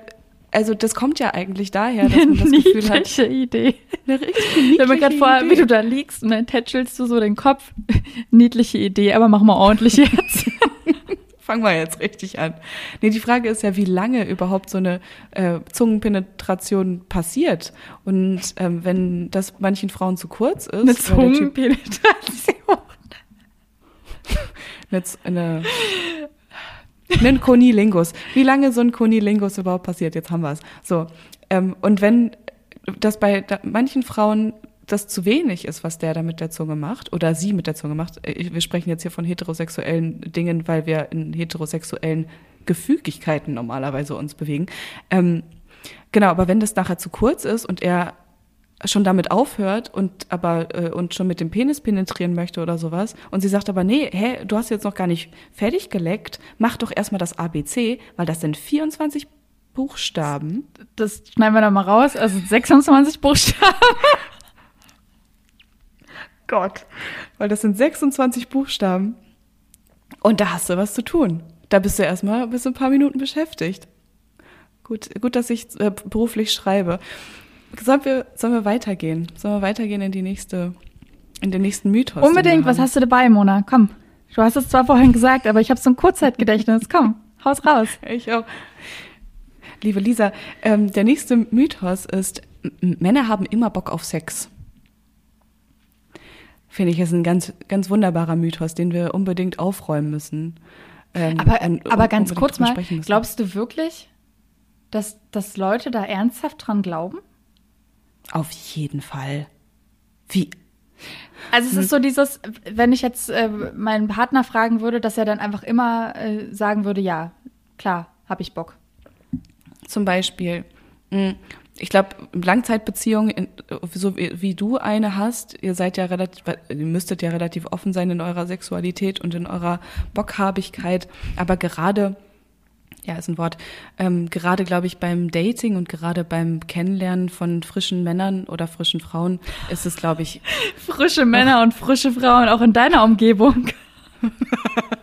also das kommt ja eigentlich daher, dass man das Gefühl hat, Niedliche Idee. eine richtig Ich stell mir gerade niedliche vor, Idee. wie du da liegst und dann tätschelst du so den Kopf. Niedliche Idee, aber mach mal ordentlich jetzt. Fangen wir jetzt richtig an. Nee, die Frage ist ja, wie lange überhaupt so eine äh, Zungenpenetration passiert. Und ähm, wenn das manchen Frauen zu kurz ist, Eine Zungenpenetration. eine, eine, einen Konilingus. Wie lange so ein Konilingus überhaupt passiert? Jetzt haben wir es. So. Ähm, und wenn das bei da, manchen Frauen das zu wenig ist, was der da mit der Zunge macht oder sie mit der Zunge macht. äh, Wir sprechen jetzt hier von heterosexuellen Dingen, weil wir in heterosexuellen Gefügigkeiten normalerweise uns bewegen. Ähm, genau, aber wenn das nachher zu kurz ist und er schon damit aufhört und aber äh, und schon mit dem Penis penetrieren möchte oder sowas und sie sagt aber nee, hä, du hast jetzt noch gar nicht fertig geleckt, mach doch erstmal das ABC, weil das sind 24 Buchstaben. Das schneiden wir da mal raus. Also 26 Buchstaben. Gott, weil das sind 26 Buchstaben. Und da hast du was zu tun. Da bist du erstmal bis ein paar Minuten beschäftigt. Gut, gut, dass ich äh, beruflich schreibe. Sollen wir, sollen wir weitergehen? Sollen wir weitergehen in die nächste, in den nächsten Mythos? Unbedingt. Was hast du dabei, Mona? Komm. Du hast es zwar vorhin gesagt, aber ich habe so ein Kurzzeitgedächtnis. Komm, haus raus. Ich auch. Liebe Lisa, ähm, der nächste Mythos ist, Männer haben immer Bock auf Sex. Finde ich, ist ein ganz, ganz wunderbarer Mythos, den wir unbedingt aufräumen müssen. Ähm, Aber, und aber ganz kurz mal, glaubst du wirklich, dass, dass Leute da ernsthaft dran glauben? Auf jeden Fall. Wie? Also Hm. es ist so dieses, wenn ich jetzt äh, meinen Partner fragen würde, dass er dann einfach immer äh, sagen würde, ja, klar, hab ich Bock. Zum Beispiel, mh, ich glaube, Langzeitbeziehungen, in- so wie, wie du eine hast, ihr seid ja relativ, ihr müsstet ja relativ offen sein in eurer Sexualität und in eurer Bockhabigkeit, aber gerade, ja, ist ein Wort, ähm, gerade glaube ich beim Dating und gerade beim Kennenlernen von frischen Männern oder frischen Frauen ist es, glaube ich, Frische Männer und frische Frauen auch in deiner Umgebung.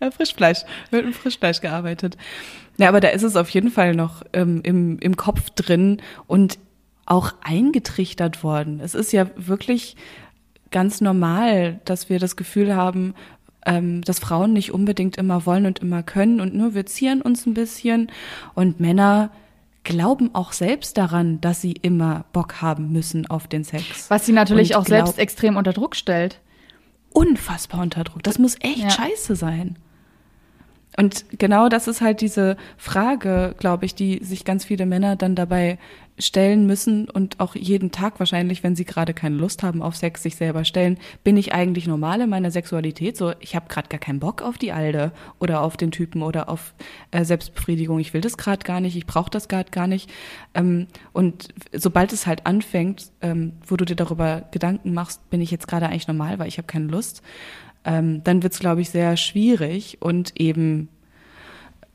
Ja, Frischfleisch. Wird mit Frischfleisch gearbeitet. Ja, aber da ist es auf jeden Fall noch ähm, im, im Kopf drin und auch eingetrichtert worden. Es ist ja wirklich ganz normal, dass wir das Gefühl haben, ähm, dass Frauen nicht unbedingt immer wollen und immer können und nur wir zieren uns ein bisschen und Männer glauben auch selbst daran, dass sie immer Bock haben müssen auf den Sex. Was sie natürlich Und auch selbst extrem unter Druck stellt. unfassbar unter Druck. Das muss echt Ja. scheiße sein. Und genau das ist halt diese Frage, glaube ich, die sich ganz viele Männer dann dabei stellen müssen und auch jeden Tag wahrscheinlich, wenn sie gerade keine Lust haben auf Sex, sich selber stellen. Bin ich eigentlich normal in meiner Sexualität? So, ich habe gerade gar keinen Bock auf die Alde oder auf den Typen oder auf äh, Selbstbefriedigung. Ich will das gerade gar nicht, ich brauche das gerade gar nicht. Ähm, und sobald es halt anfängt, ähm, wo du dir darüber Gedanken machst, bin ich jetzt gerade eigentlich normal, weil ich habe keine Lust, ähm, dann wird es, glaube ich, sehr schwierig und eben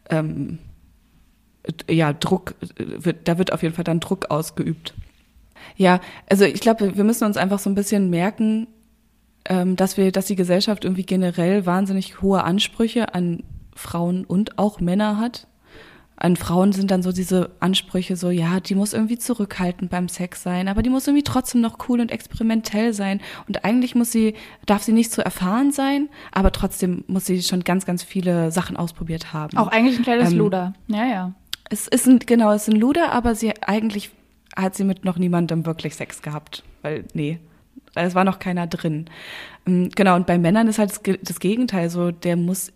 ähm, ja, Druck, äh, wird, da wird auf jeden Fall dann Druck ausgeübt. Ja, also ich glaube, wir müssen uns einfach so ein bisschen merken, ähm, dass wir, dass die Gesellschaft irgendwie generell wahnsinnig hohe Ansprüche an Frauen und auch Männer hat. An Frauen sind dann so diese Ansprüche so, ja, die muss irgendwie zurückhaltend beim Sex sein, aber die muss irgendwie trotzdem noch cool und experimentell sein. Und eigentlich muss sie, darf sie nicht so erfahren sein, aber trotzdem muss sie schon ganz, ganz viele Sachen ausprobiert haben. Auch eigentlich ein kleines Ähm, Luder. Ja, ja. Es ist ein, genau, es ist ein Luder, aber sie eigentlich hat sie mit noch niemandem wirklich Sex gehabt. Weil, nee, es war noch keiner drin. Ähm, genau, und bei Männern ist halt das Gegenteil so, der muss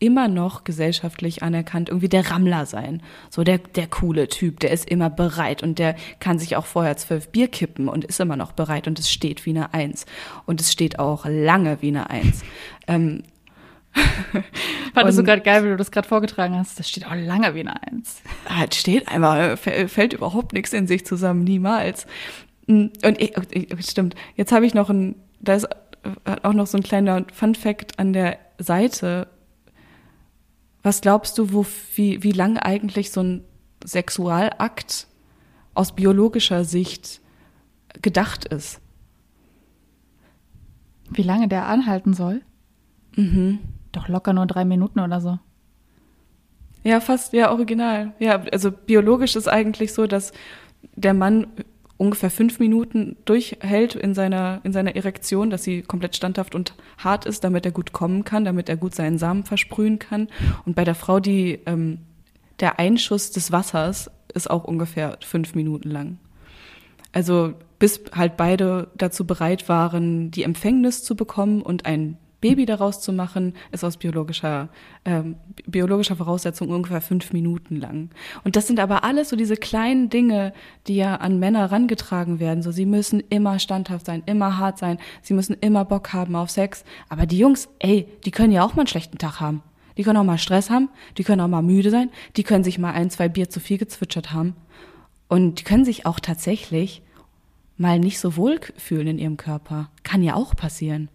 immer noch gesellschaftlich anerkannt irgendwie der Rammler sein. So der, der coole Typ, der ist immer bereit und der kann sich auch vorher zwölf Bier kippen und ist immer noch bereit und es steht wie eine Eins. Und es steht auch lange wie eine Eins. Ähm, Fandest du gerade geil, wie du das gerade vorgetragen hast. Das steht auch lange wie eine Eins. Halt steht einmal, fällt überhaupt nichts in sich zusammen, niemals. Mm, und ich, stimmt, jetzt habe ich noch ein, da ist auch noch so ein kleiner Fun Fact an der Seite was glaubst du, wo, wie, wie lang eigentlich so ein Sexualakt aus biologischer Sicht gedacht ist? Wie lange der anhalten soll? Mhm. Doch locker nur drei Minuten oder so. Ja, fast, ja, original. Ja, also biologisch ist eigentlich so, dass der Mann ungefähr fünf Minuten durchhält in seiner, in seiner Erektion, dass sie komplett standhaft und hart ist, damit er gut kommen kann, damit er gut seinen Samen versprühen kann. Und bei der Frau, die, ähm, der Einschuss des Wassers ist auch ungefähr fünf Minuten lang. Also bis halt beide dazu bereit waren, die Empfängnis zu bekommen und ein Baby daraus zu machen, ist aus biologischer, ähm, biologischer Voraussetzung ungefähr fünf Minuten lang. Und das sind aber alles so diese kleinen Dinge, die ja an Männer rangetragen werden. So, sie müssen immer standhaft sein, immer hart sein, sie müssen immer Bock haben auf Sex. Aber die Jungs, ey, die können ja auch mal einen schlechten Tag haben. Die können auch mal Stress haben, die können auch mal müde sein, die können sich mal ein, zwei Bier zu viel gezwitschert haben. Und die können sich auch tatsächlich mal nicht so wohl fühlen in ihrem Körper. Kann ja auch passieren.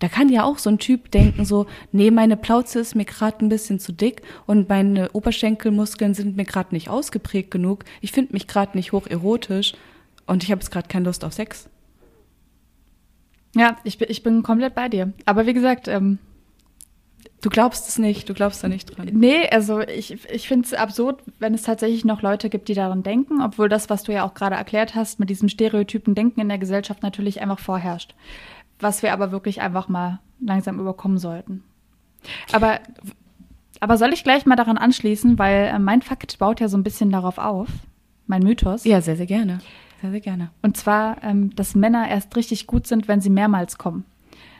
Da kann ja auch so ein Typ denken, so, nee, meine Plauze ist mir gerade ein bisschen zu dick und meine Oberschenkelmuskeln sind mir gerade nicht ausgeprägt genug. Ich finde mich gerade nicht hoch erotisch und ich habe jetzt gerade keine Lust auf Sex. Ja, ich bin, ich bin komplett bei dir. Aber wie gesagt, ähm, Du glaubst es nicht, du glaubst da nicht dran. Nee, also ich, ich finde es absurd, wenn es tatsächlich noch Leute gibt, die daran denken, obwohl das, was du ja auch gerade erklärt hast, mit diesem stereotypen Denken in der Gesellschaft natürlich einfach vorherrscht was wir aber wirklich einfach mal langsam überkommen sollten. Aber, aber soll ich gleich mal daran anschließen, weil äh, mein Fakt baut ja so ein bisschen darauf auf, mein Mythos. Ja, sehr, sehr gerne. Sehr, sehr gerne. Und zwar, ähm, dass Männer erst richtig gut sind, wenn sie mehrmals kommen.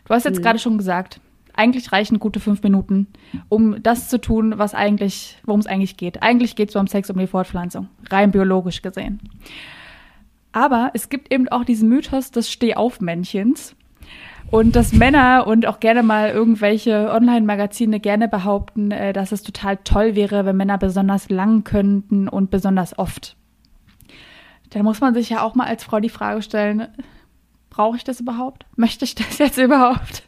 Du hast jetzt mhm. gerade schon gesagt, eigentlich reichen gute fünf Minuten, um das zu tun, was eigentlich, worum es eigentlich geht. Eigentlich geht es beim Sex um die Fortpflanzung, rein biologisch gesehen. Aber es gibt eben auch diesen Mythos des Stehaufmännchens, und dass Männer und auch gerne mal irgendwelche Online-Magazine gerne behaupten, äh, dass es total toll wäre, wenn Männer besonders lang könnten und besonders oft. Da muss man sich ja auch mal als Frau die Frage stellen, brauche ich das überhaupt? Möchte ich das jetzt überhaupt?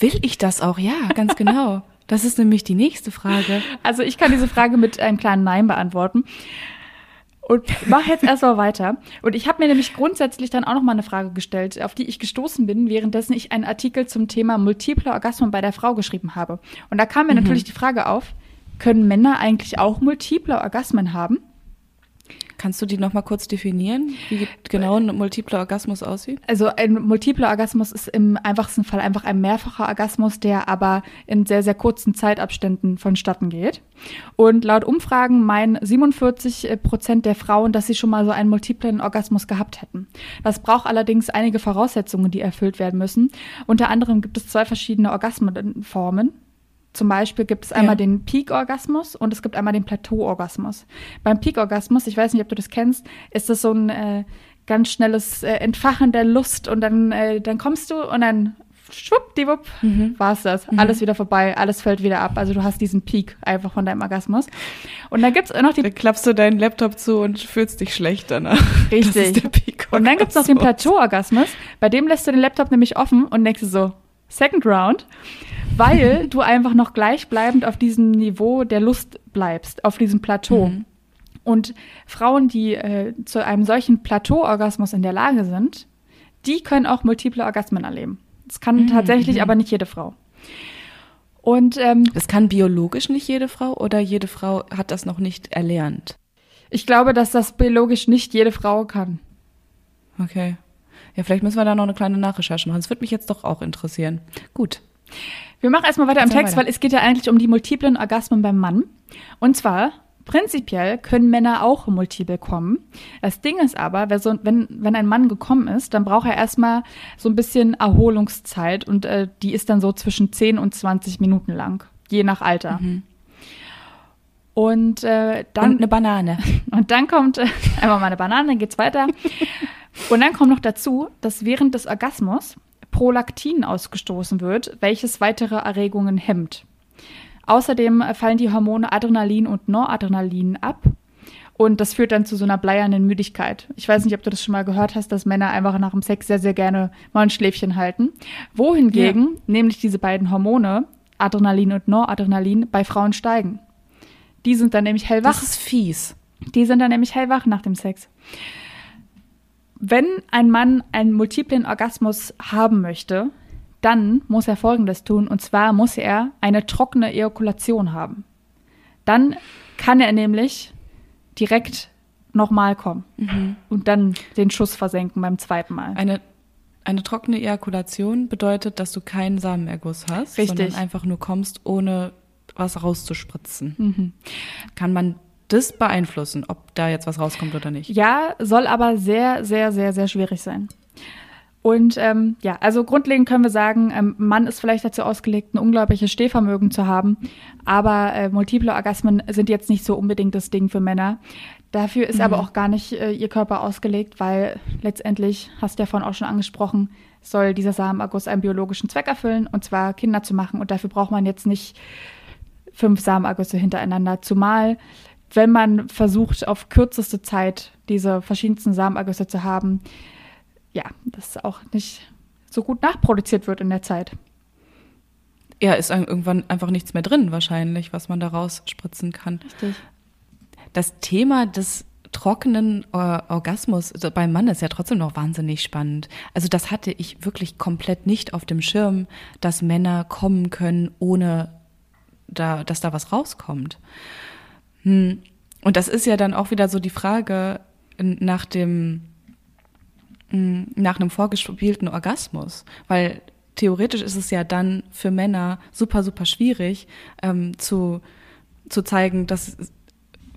Will ich das auch? Ja, ganz genau. Das ist nämlich die nächste Frage. Also ich kann diese Frage mit einem kleinen Nein beantworten. Und mach jetzt erstmal weiter. Und ich habe mir nämlich grundsätzlich dann auch noch mal eine Frage gestellt, auf die ich gestoßen bin, währenddessen ich einen Artikel zum Thema multiple Orgasmen bei der Frau geschrieben habe. Und da kam mir mhm. natürlich die Frage auf, können Männer eigentlich auch multiple Orgasmen haben? Kannst du die noch mal kurz definieren, wie genau ein multipler Orgasmus aussieht? Also ein multipler Orgasmus ist im einfachsten Fall einfach ein mehrfacher Orgasmus, der aber in sehr, sehr kurzen Zeitabständen vonstatten geht. Und laut Umfragen meinen 47 Prozent der Frauen, dass sie schon mal so einen multiplen Orgasmus gehabt hätten. Das braucht allerdings einige Voraussetzungen, die erfüllt werden müssen. Unter anderem gibt es zwei verschiedene Orgasmenformen. Zum Beispiel gibt es einmal ja. den Peak-Orgasmus und es gibt einmal den Plateau-Orgasmus. Beim Peak-Orgasmus, ich weiß nicht, ob du das kennst, ist das so ein äh, ganz schnelles äh, Entfachen der Lust und dann, äh, dann kommst du und dann schwuppdiwupp mhm. war es das. Mhm. Alles wieder vorbei, alles fällt wieder ab. Also du hast diesen Peak einfach von deinem Orgasmus. Und dann gibt es noch die... Da klappst du deinen Laptop zu und fühlst dich schlecht danach. Richtig. und dann gibt es noch den Plateau-Orgasmus. Bei dem lässt du den Laptop nämlich offen und denkst so, Second Round weil du einfach noch gleichbleibend auf diesem Niveau der Lust bleibst, auf diesem Plateau. Mhm. Und Frauen, die äh, zu einem solchen Plateau-Orgasmus in der Lage sind, die können auch multiple Orgasmen erleben. Das kann mhm. tatsächlich mhm. aber nicht jede Frau. Und ähm, das kann biologisch nicht jede Frau oder jede Frau hat das noch nicht erlernt? Ich glaube, dass das biologisch nicht jede Frau kann. Okay. Ja, vielleicht müssen wir da noch eine kleine Nachrecherche machen. Das würde mich jetzt doch auch interessieren. Gut. Wir machen erstmal weiter im Text, weiter. weil es geht ja eigentlich um die multiplen Orgasmen beim Mann. Und zwar Prinzipiell können Männer auch multiple kommen. Das Ding ist aber, wenn, wenn ein Mann gekommen ist, dann braucht er erstmal so ein bisschen Erholungszeit und äh, die ist dann so zwischen 10 und 20 Minuten lang, je nach Alter. Mhm. Und äh, dann. Und eine Banane. Und dann kommt äh, einmal mal eine Banane, dann geht's weiter. und dann kommt noch dazu, dass während des Orgasmus Prolaktin ausgestoßen wird, welches weitere Erregungen hemmt. Außerdem fallen die Hormone Adrenalin und Noradrenalin ab. Und das führt dann zu so einer bleiernen Müdigkeit. Ich weiß nicht, ob du das schon mal gehört hast, dass Männer einfach nach dem Sex sehr, sehr gerne mal ein Schläfchen halten. Wohingegen ja. nämlich diese beiden Hormone, Adrenalin und Noradrenalin, bei Frauen steigen. Die sind dann nämlich hellwach. Das ist fies. Die sind dann nämlich hellwach nach dem Sex. Wenn ein Mann einen multiplen Orgasmus haben möchte, dann muss er Folgendes tun, und zwar muss er eine trockene Ejakulation haben. Dann kann er nämlich direkt nochmal kommen mhm. und dann den Schuss versenken beim zweiten Mal. Eine, eine trockene Ejakulation bedeutet, dass du keinen Samenerguss hast, Richtig. sondern einfach nur kommst, ohne was rauszuspritzen. Mhm. Kann man das beeinflussen, ob da jetzt was rauskommt oder nicht? Ja, soll aber sehr, sehr, sehr, sehr schwierig sein. Und ähm, ja, also grundlegend können wir sagen, ähm, Mann ist vielleicht dazu ausgelegt, ein unglaubliches Stehvermögen zu haben, aber äh, multiple Orgasmen sind jetzt nicht so unbedingt das Ding für Männer. Dafür ist mhm. aber auch gar nicht äh, ihr Körper ausgelegt, weil letztendlich, hast du ja vorhin auch schon angesprochen, soll dieser Samenerguss einen biologischen Zweck erfüllen, und zwar Kinder zu machen. Und dafür braucht man jetzt nicht fünf Samenergüsse hintereinander. Zumal, wenn man versucht, auf kürzeste Zeit diese verschiedensten Samenergüsse zu haben, ja, das auch nicht so gut nachproduziert wird in der Zeit. Ja, ist irgendwann einfach nichts mehr drin, wahrscheinlich, was man da rausspritzen kann. Richtig. Das Thema des trockenen Orgasmus also beim Mann ist ja trotzdem noch wahnsinnig spannend. Also das hatte ich wirklich komplett nicht auf dem Schirm, dass Männer kommen können, ohne da, dass da was rauskommt. Hm. Und das ist ja dann auch wieder so die Frage nach dem Mm, nach einem vorgespielten Orgasmus, weil theoretisch ist es ja dann für Männer super, super schwierig ähm, zu, zu zeigen, dass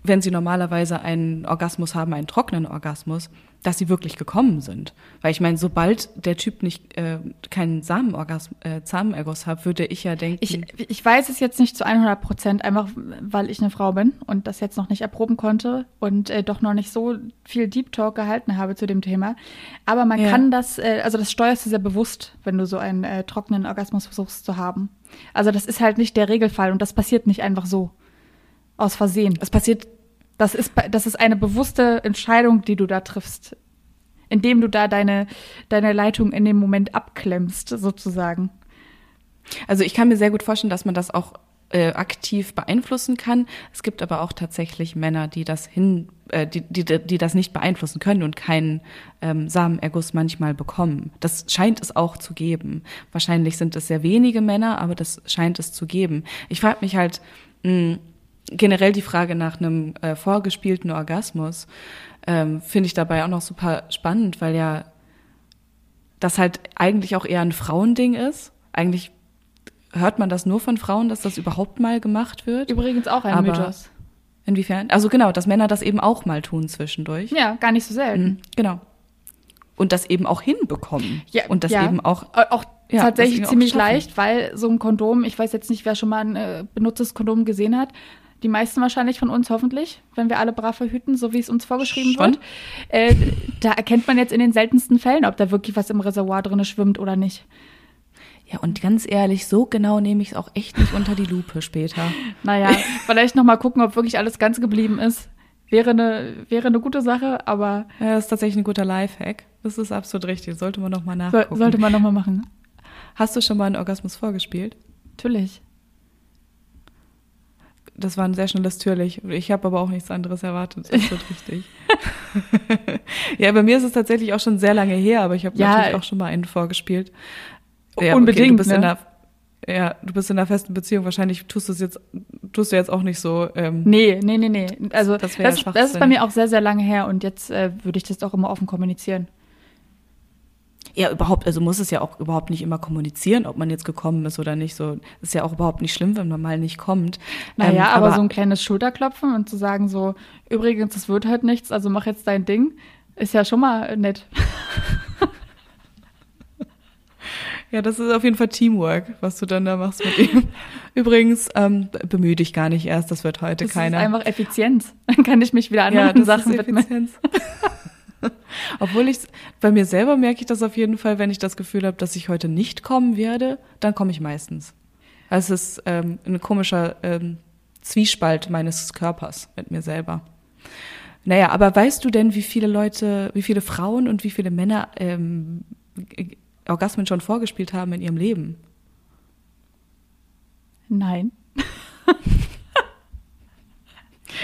wenn sie normalerweise einen Orgasmus haben, einen trockenen Orgasmus, dass sie wirklich gekommen sind. Weil ich meine, sobald der Typ nicht äh, keinen Samenorgasmus, äh, Samenerguss hat, würde ich ja denken. Ich, ich weiß es jetzt nicht zu 100 Prozent, einfach weil ich eine Frau bin und das jetzt noch nicht erproben konnte und äh, doch noch nicht so viel Deep Talk gehalten habe zu dem Thema. Aber man ja. kann das, äh, also das steuerst du sehr bewusst, wenn du so einen äh, trockenen Orgasmus versuchst zu haben. Also das ist halt nicht der Regelfall und das passiert nicht einfach so. Aus Versehen. Es passiert das ist, das ist eine bewusste Entscheidung, die du da triffst, indem du da deine, deine Leitung in dem Moment abklemmst, sozusagen. Also ich kann mir sehr gut vorstellen, dass man das auch äh, aktiv beeinflussen kann. Es gibt aber auch tatsächlich Männer, die das hin, äh, die, die, die das nicht beeinflussen können und keinen ähm, Samenerguss manchmal bekommen. Das scheint es auch zu geben. Wahrscheinlich sind es sehr wenige Männer, aber das scheint es zu geben. Ich frage mich halt, mh, generell die Frage nach einem äh, vorgespielten Orgasmus ähm, finde ich dabei auch noch super spannend, weil ja das halt eigentlich auch eher ein Frauending ist. Eigentlich hört man das nur von Frauen, dass das überhaupt mal gemacht wird. Übrigens auch ein Aber Mythos. Inwiefern? Also genau, dass Männer das eben auch mal tun zwischendurch. Ja, gar nicht so selten. Mhm, genau. Und das eben auch hinbekommen. Ja, und das ja. eben auch. Auch ja, tatsächlich ziemlich leicht, weil so ein Kondom, ich weiß jetzt nicht, wer schon mal ein äh, benutztes Kondom gesehen hat, die meisten wahrscheinlich von uns hoffentlich, wenn wir alle brav verhüten, so wie es uns vorgeschrieben Schon? wird. Äh, da erkennt man jetzt in den seltensten Fällen, ob da wirklich was im Reservoir drin schwimmt oder nicht. Ja, und ganz ehrlich, so genau nehme ich es auch echt nicht unter die Lupe später. Naja, vielleicht noch mal gucken, ob wirklich alles ganz geblieben ist. Wäre eine, wäre eine gute Sache, aber. Ja, das ist tatsächlich ein guter Lifehack. Das ist absolut richtig. Sollte man noch mal nachgucken. So, sollte man noch mal machen. Hast du schon mal einen Orgasmus vorgespielt? Natürlich das war ein sehr schnelles Türlich. Ich habe aber auch nichts anderes erwartet. Das wird richtig. ja, bei mir ist es tatsächlich auch schon sehr lange her, aber ich habe ja, natürlich auch schon mal einen vorgespielt. Ja, unbedingt. Okay, du bist ne? in einer, ja, du bist in einer festen Beziehung. Wahrscheinlich tust du es jetzt, tust du jetzt auch nicht so. Ähm, nee, nee, nee, nee. Also das, das, das ist bei mir auch sehr, sehr lange her und jetzt äh, würde ich das auch immer offen kommunizieren. Ja, überhaupt, also muss es ja auch überhaupt nicht immer kommunizieren, ob man jetzt gekommen ist oder nicht. So ist ja auch überhaupt nicht schlimm, wenn man mal nicht kommt. Naja, ähm, aber, aber so ein kleines Schulterklopfen und zu sagen so, übrigens, es wird halt nichts, also mach jetzt dein Ding, ist ja schon mal nett. Ja, das ist auf jeden Fall Teamwork, was du dann da machst mit ihm. Übrigens, ähm, bemühe dich gar nicht erst, das wird heute das keiner. Das ist einfach Effizienz. Dann kann ich mich wieder anderen ja, Sachen widmen. Obwohl ich bei mir selber merke ich das auf jeden Fall, wenn ich das Gefühl habe, dass ich heute nicht kommen werde, dann komme ich meistens. Also es ist ähm, ein komischer ähm, Zwiespalt meines Körpers mit mir selber. Naja, aber weißt du denn, wie viele Leute, wie viele Frauen und wie viele Männer ähm, Orgasmen schon vorgespielt haben in ihrem Leben? Nein.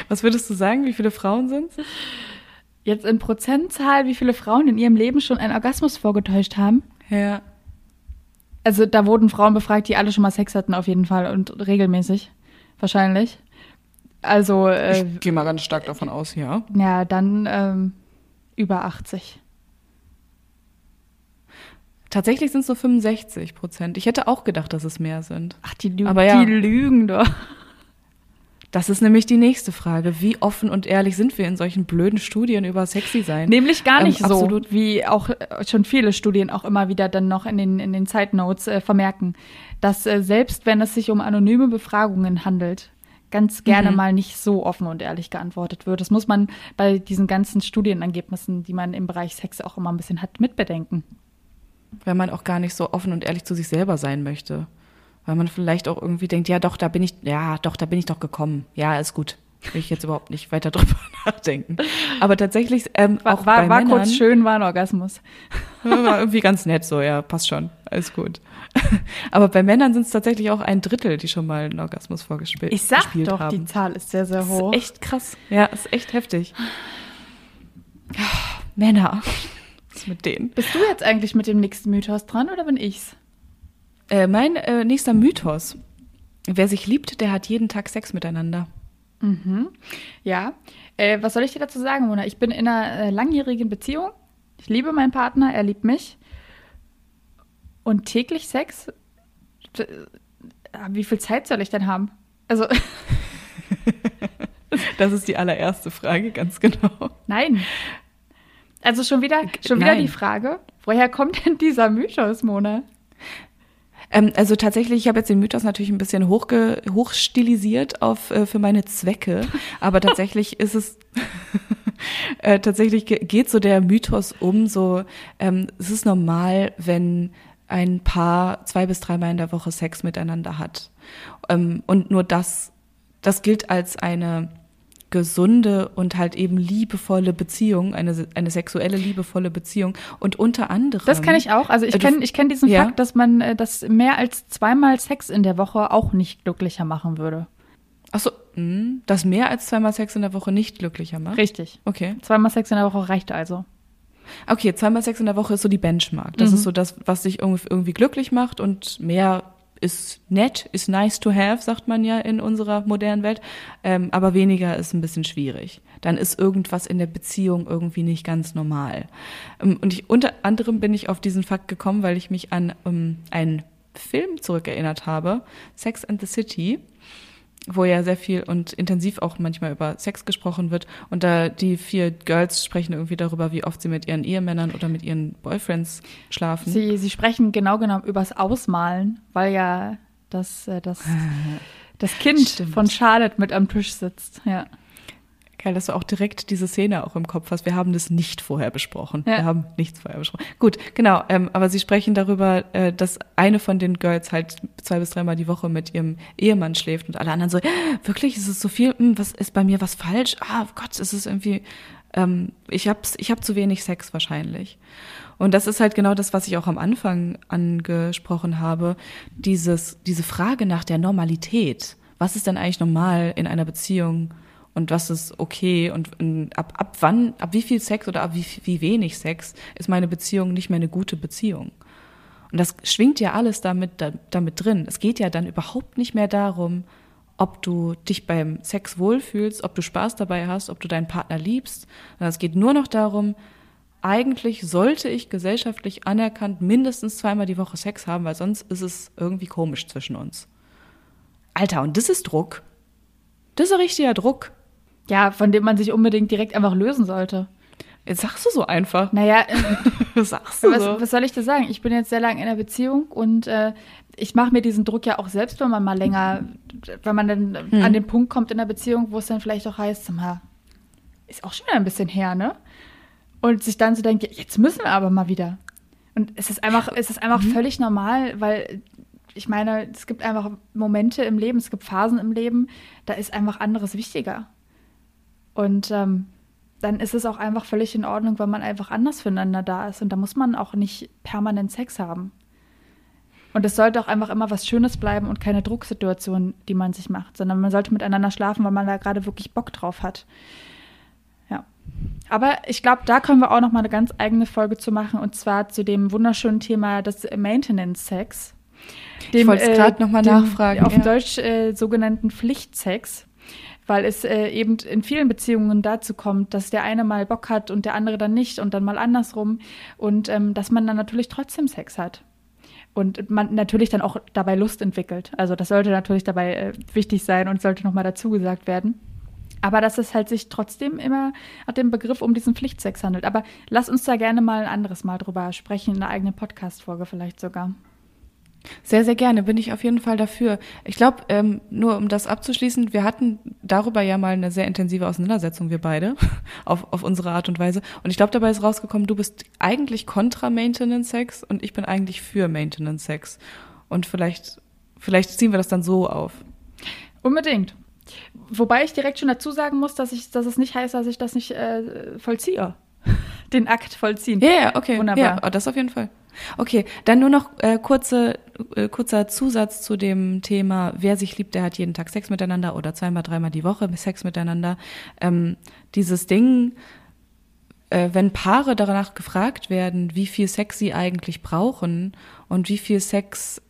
Was würdest du sagen, wie viele Frauen sind es? Jetzt in Prozentzahl, wie viele Frauen in ihrem Leben schon einen Orgasmus vorgetäuscht haben? Ja. Also da wurden Frauen befragt, die alle schon mal Sex hatten, auf jeden Fall und regelmäßig. Wahrscheinlich. Also. Äh, ich gehe mal ganz stark davon aus, ja. Ja, dann ähm, über 80. Tatsächlich sind es nur 65 Prozent. Ich hätte auch gedacht, dass es mehr sind. Ach, die, Lü Aber ja, die lügen doch. Das ist nämlich die nächste Frage. Wie offen und ehrlich sind wir in solchen blöden Studien über sexy sein? Nämlich gar nicht ähm, so, absolut. wie auch äh, schon viele Studien auch immer wieder dann noch in den, in den Side Notes äh, vermerken, dass äh, selbst wenn es sich um anonyme Befragungen handelt, ganz gerne mhm. mal nicht so offen und ehrlich geantwortet wird. Das muss man bei diesen ganzen Studienergebnissen, die man im Bereich Sex auch immer ein bisschen hat, mitbedenken weil man auch gar nicht so offen und ehrlich zu sich selber sein möchte. Weil man vielleicht auch irgendwie denkt, ja doch, da bin ich, ja doch, da bin ich doch gekommen. Ja, ist gut. Will ich jetzt überhaupt nicht weiter drüber nachdenken. Aber tatsächlich ähm, war, auch war, bei war Männern, kurz schön, war ein Orgasmus. War irgendwie ganz nett so, ja, passt schon, alles gut. Aber bei Männern sind es tatsächlich auch ein Drittel, die schon mal einen Orgasmus vorgespielt haben. Ich sag doch, haben. die Zahl ist sehr, sehr hoch. Das ist echt krass. Ja, ist echt heftig. Männer ist mit denen. Bist du jetzt eigentlich mit dem nächsten Mythos dran oder bin ich's? Äh, mein äh, nächster Mythos. Wer sich liebt, der hat jeden Tag Sex miteinander. Mhm. Ja. Äh, was soll ich dir dazu sagen, Mona? Ich bin in einer äh, langjährigen Beziehung. Ich liebe meinen Partner, er liebt mich. Und täglich Sex? Äh, wie viel Zeit soll ich denn haben? Also. das ist die allererste Frage, ganz genau. Nein. Also schon wieder, schon wieder die Frage, woher kommt denn dieser Mythos, Mona? Ähm, also tatsächlich, ich habe jetzt den Mythos natürlich ein bisschen hochge hochstilisiert auf, äh, für meine Zwecke, aber tatsächlich ist es äh, tatsächlich geht so der Mythos um, so ähm, es ist normal, wenn ein Paar zwei bis dreimal in der Woche Sex miteinander hat. Ähm, und nur das, das gilt als eine gesunde und halt eben liebevolle Beziehung, eine, eine sexuelle liebevolle Beziehung und unter anderem. Das kenne ich auch. Also ich kenne ich kenn diesen ja? Fakt, dass man äh, das mehr als zweimal Sex in der Woche auch nicht glücklicher machen würde. Achso, hm, dass mehr als zweimal Sex in der Woche nicht glücklicher macht? Richtig. Okay. Zweimal Sex in der Woche reicht also. Okay, zweimal Sex in der Woche ist so die Benchmark. Das mhm. ist so das, was dich irgendwie glücklich macht und mehr ist nett, ist nice to have, sagt man ja in unserer modernen Welt, ähm, aber weniger ist ein bisschen schwierig. Dann ist irgendwas in der Beziehung irgendwie nicht ganz normal. Ähm, und ich, unter anderem bin ich auf diesen Fakt gekommen, weil ich mich an um, einen Film zurückerinnert habe, Sex and the City wo ja sehr viel und intensiv auch manchmal über Sex gesprochen wird. Und da die vier Girls sprechen irgendwie darüber, wie oft sie mit ihren Ehemännern oder mit ihren Boyfriends schlafen. Sie, sie sprechen genau genommen übers Ausmalen, weil ja das, äh, das, das Kind Stimmt. von Charlotte mit am Tisch sitzt. Ja. Geil, dass du auch direkt diese Szene auch im Kopf hast. Wir haben das nicht vorher besprochen. Ja. Wir haben nichts vorher besprochen. Gut, genau. Ähm, aber sie sprechen darüber, äh, dass eine von den Girls halt zwei bis dreimal die Woche mit ihrem Ehemann schläft und alle anderen so, wirklich, ist es so viel? Hm, was ist bei mir was falsch? Ah, Gott, ist es irgendwie, ähm, ich hab's, ich hab zu wenig Sex wahrscheinlich. Und das ist halt genau das, was ich auch am Anfang angesprochen habe. Dieses, diese Frage nach der Normalität. Was ist denn eigentlich normal in einer Beziehung? Und was ist okay und, und ab, ab wann, ab wie viel Sex oder ab wie, wie wenig Sex ist meine Beziehung nicht mehr eine gute Beziehung. Und das schwingt ja alles damit, da, damit drin. Es geht ja dann überhaupt nicht mehr darum, ob du dich beim Sex wohlfühlst, ob du Spaß dabei hast, ob du deinen Partner liebst. es geht nur noch darum, eigentlich sollte ich gesellschaftlich anerkannt mindestens zweimal die Woche Sex haben, weil sonst ist es irgendwie komisch zwischen uns. Alter, und das ist Druck. Das ist ein richtiger Druck. Ja, von dem man sich unbedingt direkt einfach lösen sollte. Jetzt sagst du so einfach. Naja, sagst du was, so. was soll ich dir sagen? Ich bin jetzt sehr lange in einer Beziehung und äh, ich mache mir diesen Druck ja auch selbst, wenn man mal länger, wenn man dann Hm. an den Punkt kommt in der Beziehung, wo es dann vielleicht auch heißt, mal, ist auch schon wieder ein bisschen her, ne? Und sich dann so denkt, jetzt müssen wir aber mal wieder. Und es ist einfach, es ist einfach völlig normal, weil ich meine, es gibt einfach Momente im Leben, es gibt Phasen im Leben, da ist einfach anderes wichtiger. Und ähm, dann ist es auch einfach völlig in Ordnung, wenn man einfach anders füreinander da ist. Und da muss man auch nicht permanent Sex haben. Und es sollte auch einfach immer was Schönes bleiben und keine Drucksituation, die man sich macht, sondern man sollte miteinander schlafen, weil man da gerade wirklich Bock drauf hat. Ja. Aber ich glaube, da können wir auch noch mal eine ganz eigene Folge zu machen und zwar zu dem wunderschönen Thema des Maintenance Sex. Ich wollte es gerade noch mal dem nachfragen, Auf ja. Deutsch äh, sogenannten Pflichtsex, weil es äh, eben in vielen Beziehungen dazu kommt, dass der eine mal Bock hat und der andere dann nicht und dann mal andersrum und ähm, dass man dann natürlich trotzdem Sex hat. Und man natürlich dann auch dabei Lust entwickelt. Also das sollte natürlich dabei äh, wichtig sein und sollte nochmal dazu gesagt werden. Aber dass es halt sich trotzdem immer an dem Begriff um diesen Pflichtsex handelt. Aber lass uns da gerne mal ein anderes Mal drüber sprechen, in einer eigenen Podcast-Folge vielleicht sogar. Sehr, sehr gerne, bin ich auf jeden Fall dafür. Ich glaube, ähm, nur um das abzuschließen, wir hatten darüber ja mal eine sehr intensive Auseinandersetzung, wir beide, auf, auf unsere Art und Weise. Und ich glaube, dabei ist rausgekommen, du bist eigentlich kontra Maintenance Sex und ich bin eigentlich für Maintenance Sex. Und vielleicht, vielleicht ziehen wir das dann so auf. Unbedingt. Wobei ich direkt schon dazu sagen muss, dass, ich, dass es nicht heißt, dass ich das nicht äh, vollziehe. Den Akt vollziehen. Ja, ja, okay. Wunderbar. Ja, oh, das auf jeden Fall. Okay, dann nur noch äh, kurze, äh, kurzer Zusatz zu dem Thema, wer sich liebt, der hat jeden Tag Sex miteinander oder zweimal, dreimal die Woche Sex miteinander. Ähm, dieses Ding, äh, wenn Paare danach gefragt werden, wie viel Sex sie eigentlich brauchen und wie viel Sex,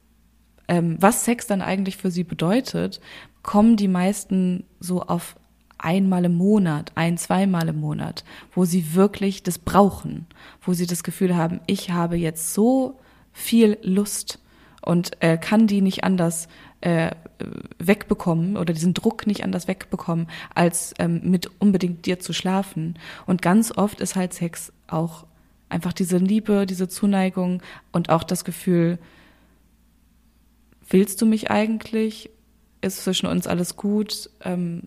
ähm, was Sex dann eigentlich für sie bedeutet, kommen die meisten so auf einmal im Monat, ein, zweimal im Monat, wo sie wirklich das brauchen, wo sie das Gefühl haben, ich habe jetzt so viel Lust und äh, kann die nicht anders äh, wegbekommen oder diesen Druck nicht anders wegbekommen, als ähm, mit unbedingt dir zu schlafen. Und ganz oft ist halt Sex auch einfach diese Liebe, diese Zuneigung und auch das Gefühl, willst du mich eigentlich? Ist zwischen uns alles gut? Ähm,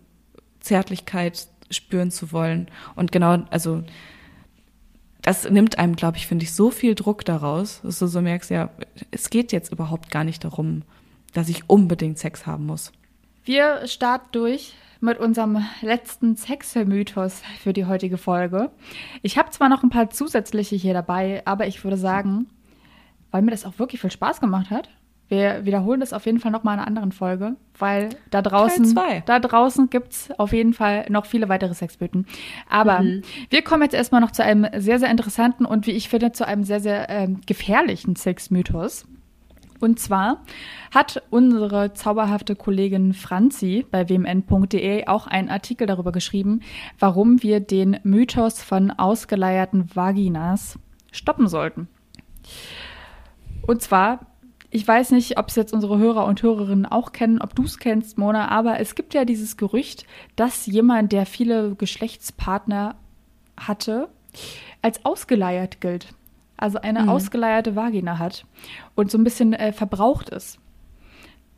Zärtlichkeit spüren zu wollen. Und genau, also das nimmt einem, glaube ich, finde ich, so viel Druck daraus, dass du so merkst, ja, es geht jetzt überhaupt gar nicht darum, dass ich unbedingt Sex haben muss. Wir starten durch mit unserem letzten Sexmythos für die heutige Folge. Ich habe zwar noch ein paar zusätzliche hier dabei, aber ich würde sagen, weil mir das auch wirklich viel Spaß gemacht hat, wir wiederholen das auf jeden Fall noch mal in einer anderen Folge, weil da draußen, da draußen gibt's auf jeden Fall noch viele weitere Sexmythen. Aber wir kommen jetzt erstmal noch zu einem sehr, sehr interessanten und wie ich finde, zu einem sehr, sehr ähm, gefährlichen Sexmythos. Und zwar hat unsere zauberhafte Kollegin Franzi bei wmn.de auch einen Artikel darüber geschrieben, warum wir den Mythos von ausgeleierten Vaginas stoppen sollten. Und zwar, ich weiß nicht, ob es jetzt unsere Hörer und Hörerinnen auch kennen, ob du es kennst, Mona, aber es gibt ja dieses Gerücht, dass jemand, der viele Geschlechtspartner hatte, als ausgeleiert gilt. Also eine ausgeleierte Vagina hat und so ein bisschen äh, verbraucht ist.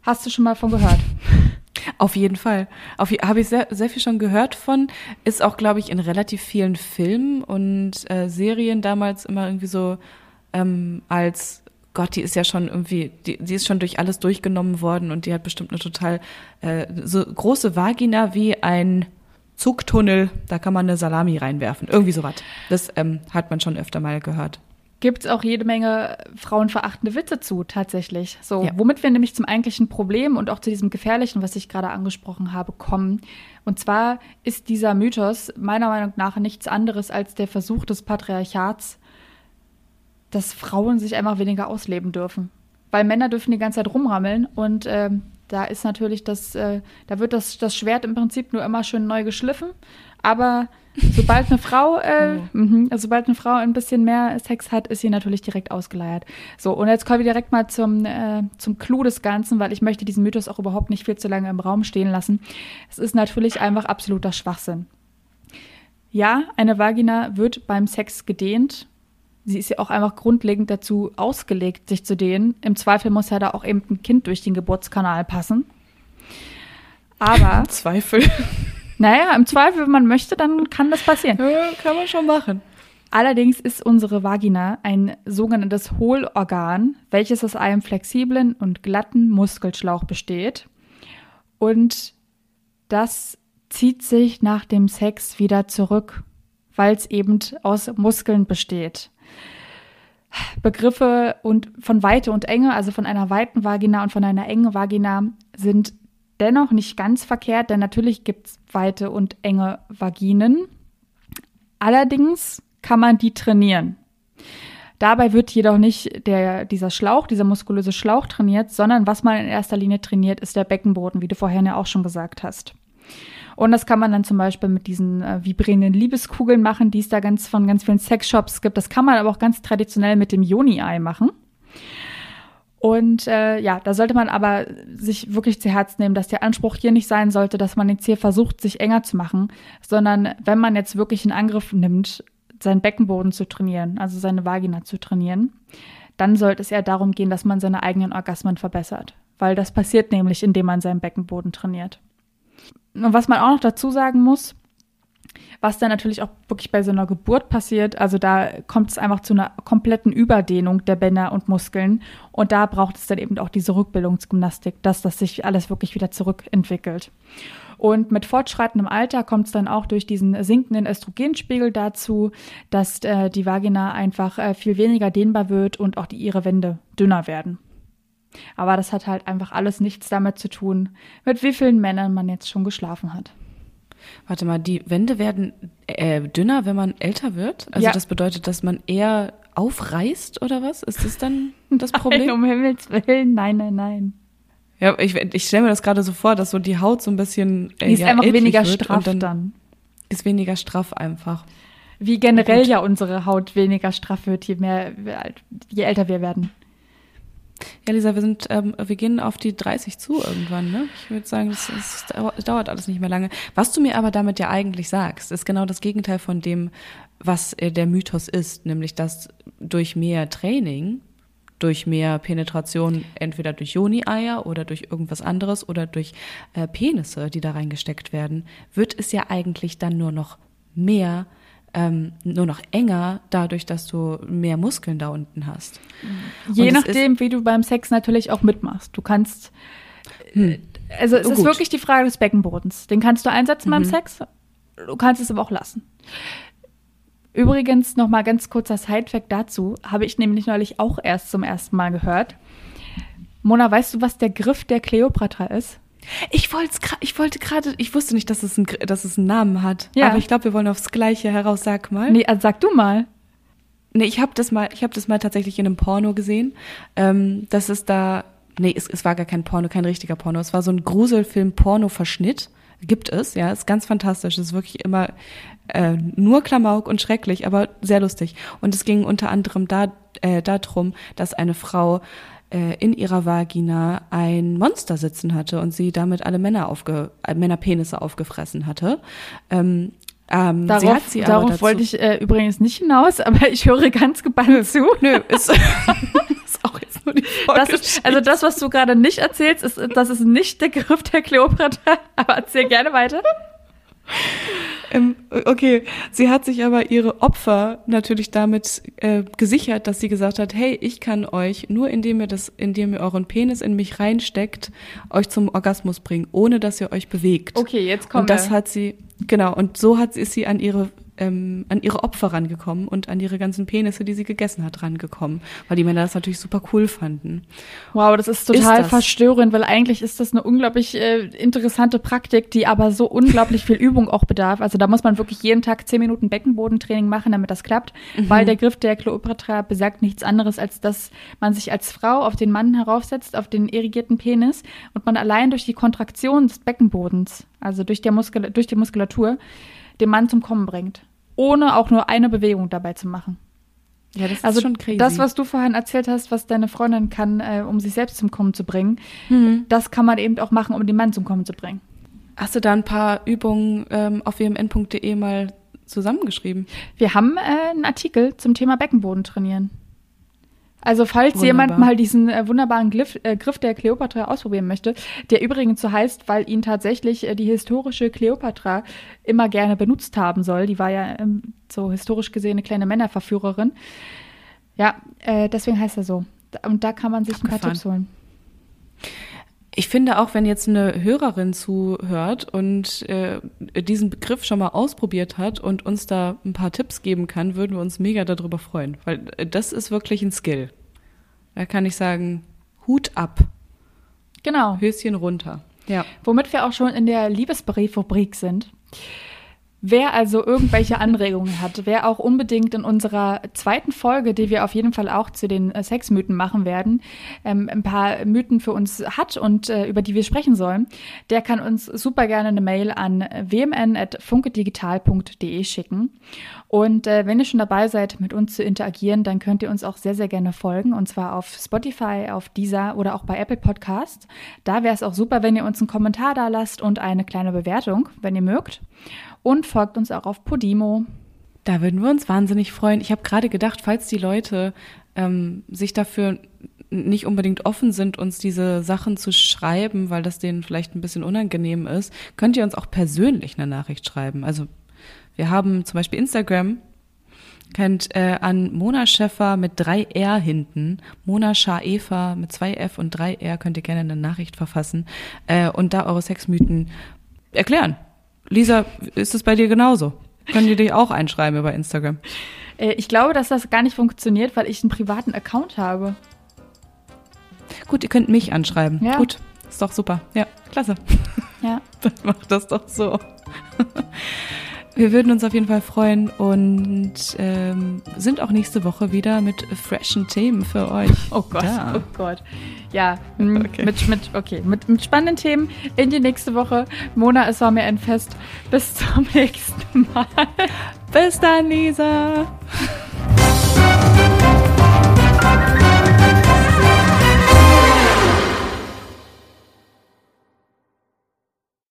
Hast du schon mal von gehört? Auf jeden Fall. Auf, habe ich sehr, sehr viel schon gehört von. Ist auch, glaube ich, in relativ vielen Filmen und äh, Serien damals immer irgendwie so ähm, als Gott, die ist ja schon irgendwie, die, die ist schon durch alles durchgenommen worden und die hat bestimmt eine total äh, so große Vagina wie ein Zugtunnel. Da kann man eine Salami reinwerfen. Irgendwie sowas. Das ähm, hat man schon öfter mal gehört. Gibt es auch jede Menge frauenverachtende Witze zu, tatsächlich. So, Ja. womit wir nämlich zum eigentlichen Problem und auch zu diesem Gefährlichen, was ich gerade angesprochen habe, kommen. Und zwar ist dieser Mythos meiner Meinung nach nichts anderes als der Versuch des Patriarchats, dass Frauen sich einfach weniger ausleben dürfen. Weil Männer dürfen die ganze Zeit rumrammeln und ähm, da ist natürlich das, äh, da wird das, das Schwert im Prinzip nur immer schön neu geschliffen, aber Sobald eine Frau, äh, oh. mh, also sobald eine Frau ein bisschen mehr Sex hat, ist sie natürlich direkt ausgeleiert. So, und jetzt kommen wir direkt mal zum, äh, zum Clou des Ganzen, weil ich möchte diesen Mythos auch überhaupt nicht viel zu lange im Raum stehen lassen. Es ist natürlich einfach absoluter Schwachsinn. Ja, eine Vagina wird beim Sex gedehnt. Sie ist ja auch einfach grundlegend dazu ausgelegt, sich zu dehnen. Im Zweifel muss ja da auch eben ein Kind durch den Geburtskanal passen. Aber. Zweifel. Naja, im Zweifel, wenn man möchte, dann kann das passieren. Ja, kann man schon machen. Allerdings ist unsere Vagina ein sogenanntes Hohlorgan, welches aus einem flexiblen und glatten Muskelschlauch besteht. Und das zieht sich nach dem Sex wieder zurück, weil es eben aus Muskeln besteht. Begriffe und von Weite und Enge, also von einer weiten Vagina und von einer engen Vagina, sind dennoch nicht ganz verkehrt, denn natürlich gibt es weite und enge Vaginen. Allerdings kann man die trainieren. Dabei wird jedoch nicht der, dieser Schlauch, dieser muskulöse Schlauch trainiert, sondern was man in erster Linie trainiert, ist der Beckenboden, wie du vorhin ja auch schon gesagt hast. Und das kann man dann zum Beispiel mit diesen äh, vibrierenden Liebeskugeln machen, die es da ganz von ganz vielen Sexshops gibt. Das kann man aber auch ganz traditionell mit dem Joni-Ei machen. Und äh, ja, da sollte man aber sich wirklich zu Herzen nehmen, dass der Anspruch hier nicht sein sollte, dass man jetzt hier versucht, sich enger zu machen, sondern wenn man jetzt wirklich in Angriff nimmt, seinen Beckenboden zu trainieren, also seine Vagina zu trainieren, dann sollte es eher darum gehen, dass man seine eigenen Orgasmen verbessert. Weil das passiert nämlich, indem man seinen Beckenboden trainiert. Und was man auch noch dazu sagen muss, was dann natürlich auch wirklich bei so einer Geburt passiert. Also da kommt es einfach zu einer kompletten Überdehnung der Bänder und Muskeln. Und da braucht es dann eben auch diese Rückbildungsgymnastik, dass das sich alles wirklich wieder zurückentwickelt. Und mit fortschreitendem Alter kommt es dann auch durch diesen sinkenden Östrogenspiegel dazu, dass äh, die Vagina einfach äh, viel weniger dehnbar wird und auch die ihre Wände dünner werden. Aber das hat halt einfach alles nichts damit zu tun, mit wie vielen Männern man jetzt schon geschlafen hat. Warte mal, die Wände werden äh, dünner, wenn man älter wird? Also ja. das bedeutet, dass man eher aufreißt oder was? Ist das dann das Problem? Nein, um Himmels Willen, nein, nein, nein. Ja, ich, ich stelle mir das gerade so vor, dass so die Haut so ein bisschen. Äh, die ist ja, einfach weniger straff dann, dann. Ist weniger straff einfach. Wie generell ja unsere Haut weniger straff wird, je mehr, je älter wir werden. Ja, Lisa, wir sind, ähm, wir gehen auf die 30 zu irgendwann, ne? Ich würde sagen, es, dauert alles nicht mehr lange. Was du mir aber damit ja eigentlich sagst, ist genau das Gegenteil von dem, was äh, der Mythos ist, nämlich dass durch mehr Training, durch mehr Penetration, entweder durch Joni-Eier oder durch irgendwas anderes oder durch äh, Penisse, die da reingesteckt werden, wird es ja eigentlich dann nur noch mehr ähm, nur noch enger, dadurch, dass du mehr Muskeln da unten hast. Je nachdem, wie du beim Sex natürlich auch mitmachst. Du kannst, hm. also es oh, ist gut. wirklich die Frage des Beckenbodens. Den kannst du einsetzen mhm. beim Sex, du kannst es aber auch lassen. Übrigens noch mal ganz kurzer Sidefact dazu, habe ich nämlich neulich auch erst zum ersten Mal gehört. Mona, weißt du, was der Griff der Kleopatra ist? Ich wollte ich wollte gerade, ich wusste nicht, dass es, ein, dass es einen Namen hat. Ja. Aber ich glaube, wir wollen aufs Gleiche heraus. Sag mal. Nee, also sag du mal. Nee, ich habe das mal, ich habe das mal tatsächlich in einem Porno gesehen. Ähm, das ist da, nee, es, es war gar kein Porno, kein richtiger Porno. Es war so ein Gruselfilm-Porno-Verschnitt. Gibt es, ja, ist ganz fantastisch. Es ist wirklich immer äh, nur Klamauk und schrecklich, aber sehr lustig. Und es ging unter anderem da, äh, darum, dass eine Frau äh, in ihrer Vagina ein Monster sitzen hatte und sie damit alle Männer aufge äh, Männerpenisse aufgefressen hatte. Ähm, ähm, darauf, sie darauf dazu, wollte ich äh, übrigens nicht hinaus, aber ich höre ganz gebannt zu. Nö, ist, ist auch jetzt nur die das ist, Also das, was du gerade nicht erzählst, ist, das ist nicht der Griff der Kleopatra, aber erzähl gerne weiter. Ähm, okay, sie hat sich aber ihre Opfer natürlich damit äh, gesichert, dass sie gesagt hat, hey, ich kann euch nur indem ihr das, indem ihr euren Penis in mich reinsteckt, euch zum Orgasmus bringen, ohne dass ihr euch bewegt. Okay, jetzt kommt. Und das hat sie, genau, und so hat ist sie an ihre ähm, an ihre Opfer rangekommen und an ihre ganzen Penisse, die sie gegessen hat, rangekommen, weil die Männer das natürlich super cool fanden. Wow, das ist total ist das? verstörend, weil eigentlich ist das eine unglaublich äh, interessante Praktik, die aber so unglaublich viel Übung auch bedarf. Also da muss man wirklich jeden Tag zehn Minuten Beckenbodentraining machen, damit das klappt, mhm. weil der Griff der Kleopatra besagt nichts anderes, als dass man sich als Frau auf den Mann heraufsetzt, auf den irrigierten Penis und man allein durch die Kontraktion des Beckenbodens, also durch, der Muskel durch die Muskulatur, den Mann zum Kommen bringt. Ohne auch nur eine Bewegung dabei zu machen. Ja, das Also ist schon crazy. das, was du vorhin erzählt hast, was deine Freundin kann, äh, um sich selbst zum Kommen zu bringen, Mhm. das kann man eben auch machen, um den Mann zum Kommen zu bringen. Hast du da ein paar Übungen ähm, auf wmn.de mal zusammengeschrieben? Wir haben äh, einen Artikel zum Thema Beckenboden trainieren. Also falls Wunderbar. jemand mal diesen äh, wunderbaren Griff, äh, Griff der Kleopatra ausprobieren möchte, der übrigens so heißt, weil ihn tatsächlich äh, die historische Kleopatra immer gerne benutzt haben soll. Die war ja ähm, so historisch gesehen eine kleine Männerverführerin. Ja, äh, deswegen heißt er so. Und da kann man sich ein paar Abgefahren. Tipps holen. Ich finde auch, wenn jetzt eine Hörerin zuhört und äh, diesen Begriff schon mal ausprobiert hat und uns da ein paar Tipps geben kann, würden wir uns mega darüber freuen, weil äh, das ist wirklich ein Skill. Da kann ich sagen, Hut ab, Genau. Höschen runter. Ja. Womit wir auch schon in der Liebesbrief-Rubrik sind. Wer also irgendwelche Anregungen hat, wer auch unbedingt in unserer zweiten Folge, die wir auf jeden Fall auch zu den äh, Sexmythen machen werden, ähm, ein paar Mythen für uns hat und äh, über die wir sprechen sollen, der kann uns super gerne eine Mail an wmn.funkedigital.de schicken. Und äh, wenn ihr schon dabei seid, mit uns zu interagieren, dann könnt ihr uns auch sehr, sehr gerne folgen. Und zwar auf Spotify, auf Deezer oder auch bei Apple Podcasts. Da wäre es auch super, wenn ihr uns einen Kommentar da lasst und eine kleine Bewertung, wenn ihr mögt. Und folgt uns auch auf Podimo. Da würden wir uns wahnsinnig freuen. Ich habe gerade gedacht, falls die Leute ähm, sich dafür nicht unbedingt offen sind, uns diese Sachen zu schreiben, weil das denen vielleicht ein bisschen unangenehm ist, könnt ihr uns auch persönlich eine Nachricht schreiben. Also wir haben zum Beispiel Instagram, könnt äh, an Mona Schäffer mit drei R hinten, Mona Schar Eva mit zwei F und drei R könnt ihr gerne eine Nachricht verfassen äh, und da eure Sexmythen erklären. Lisa, ist es bei dir genauso? Können die dich auch einschreiben über Instagram? Äh, ich glaube, dass das gar nicht funktioniert, weil ich einen privaten Account habe. Gut, ihr könnt mich anschreiben. Ja. Gut, ist doch super. Ja, klasse. Ja. Dann macht das doch so. Wir würden uns auf jeden Fall freuen und ähm, sind auch nächste Woche wieder mit freshen Themen für euch. Oh Gott, da. oh Gott. Ja, okay. mit, mit, okay, mit, mit spannenden Themen in die nächste Woche. Mona, es war mir ein Fest. Bis zum nächsten Mal. Bis dann, Lisa.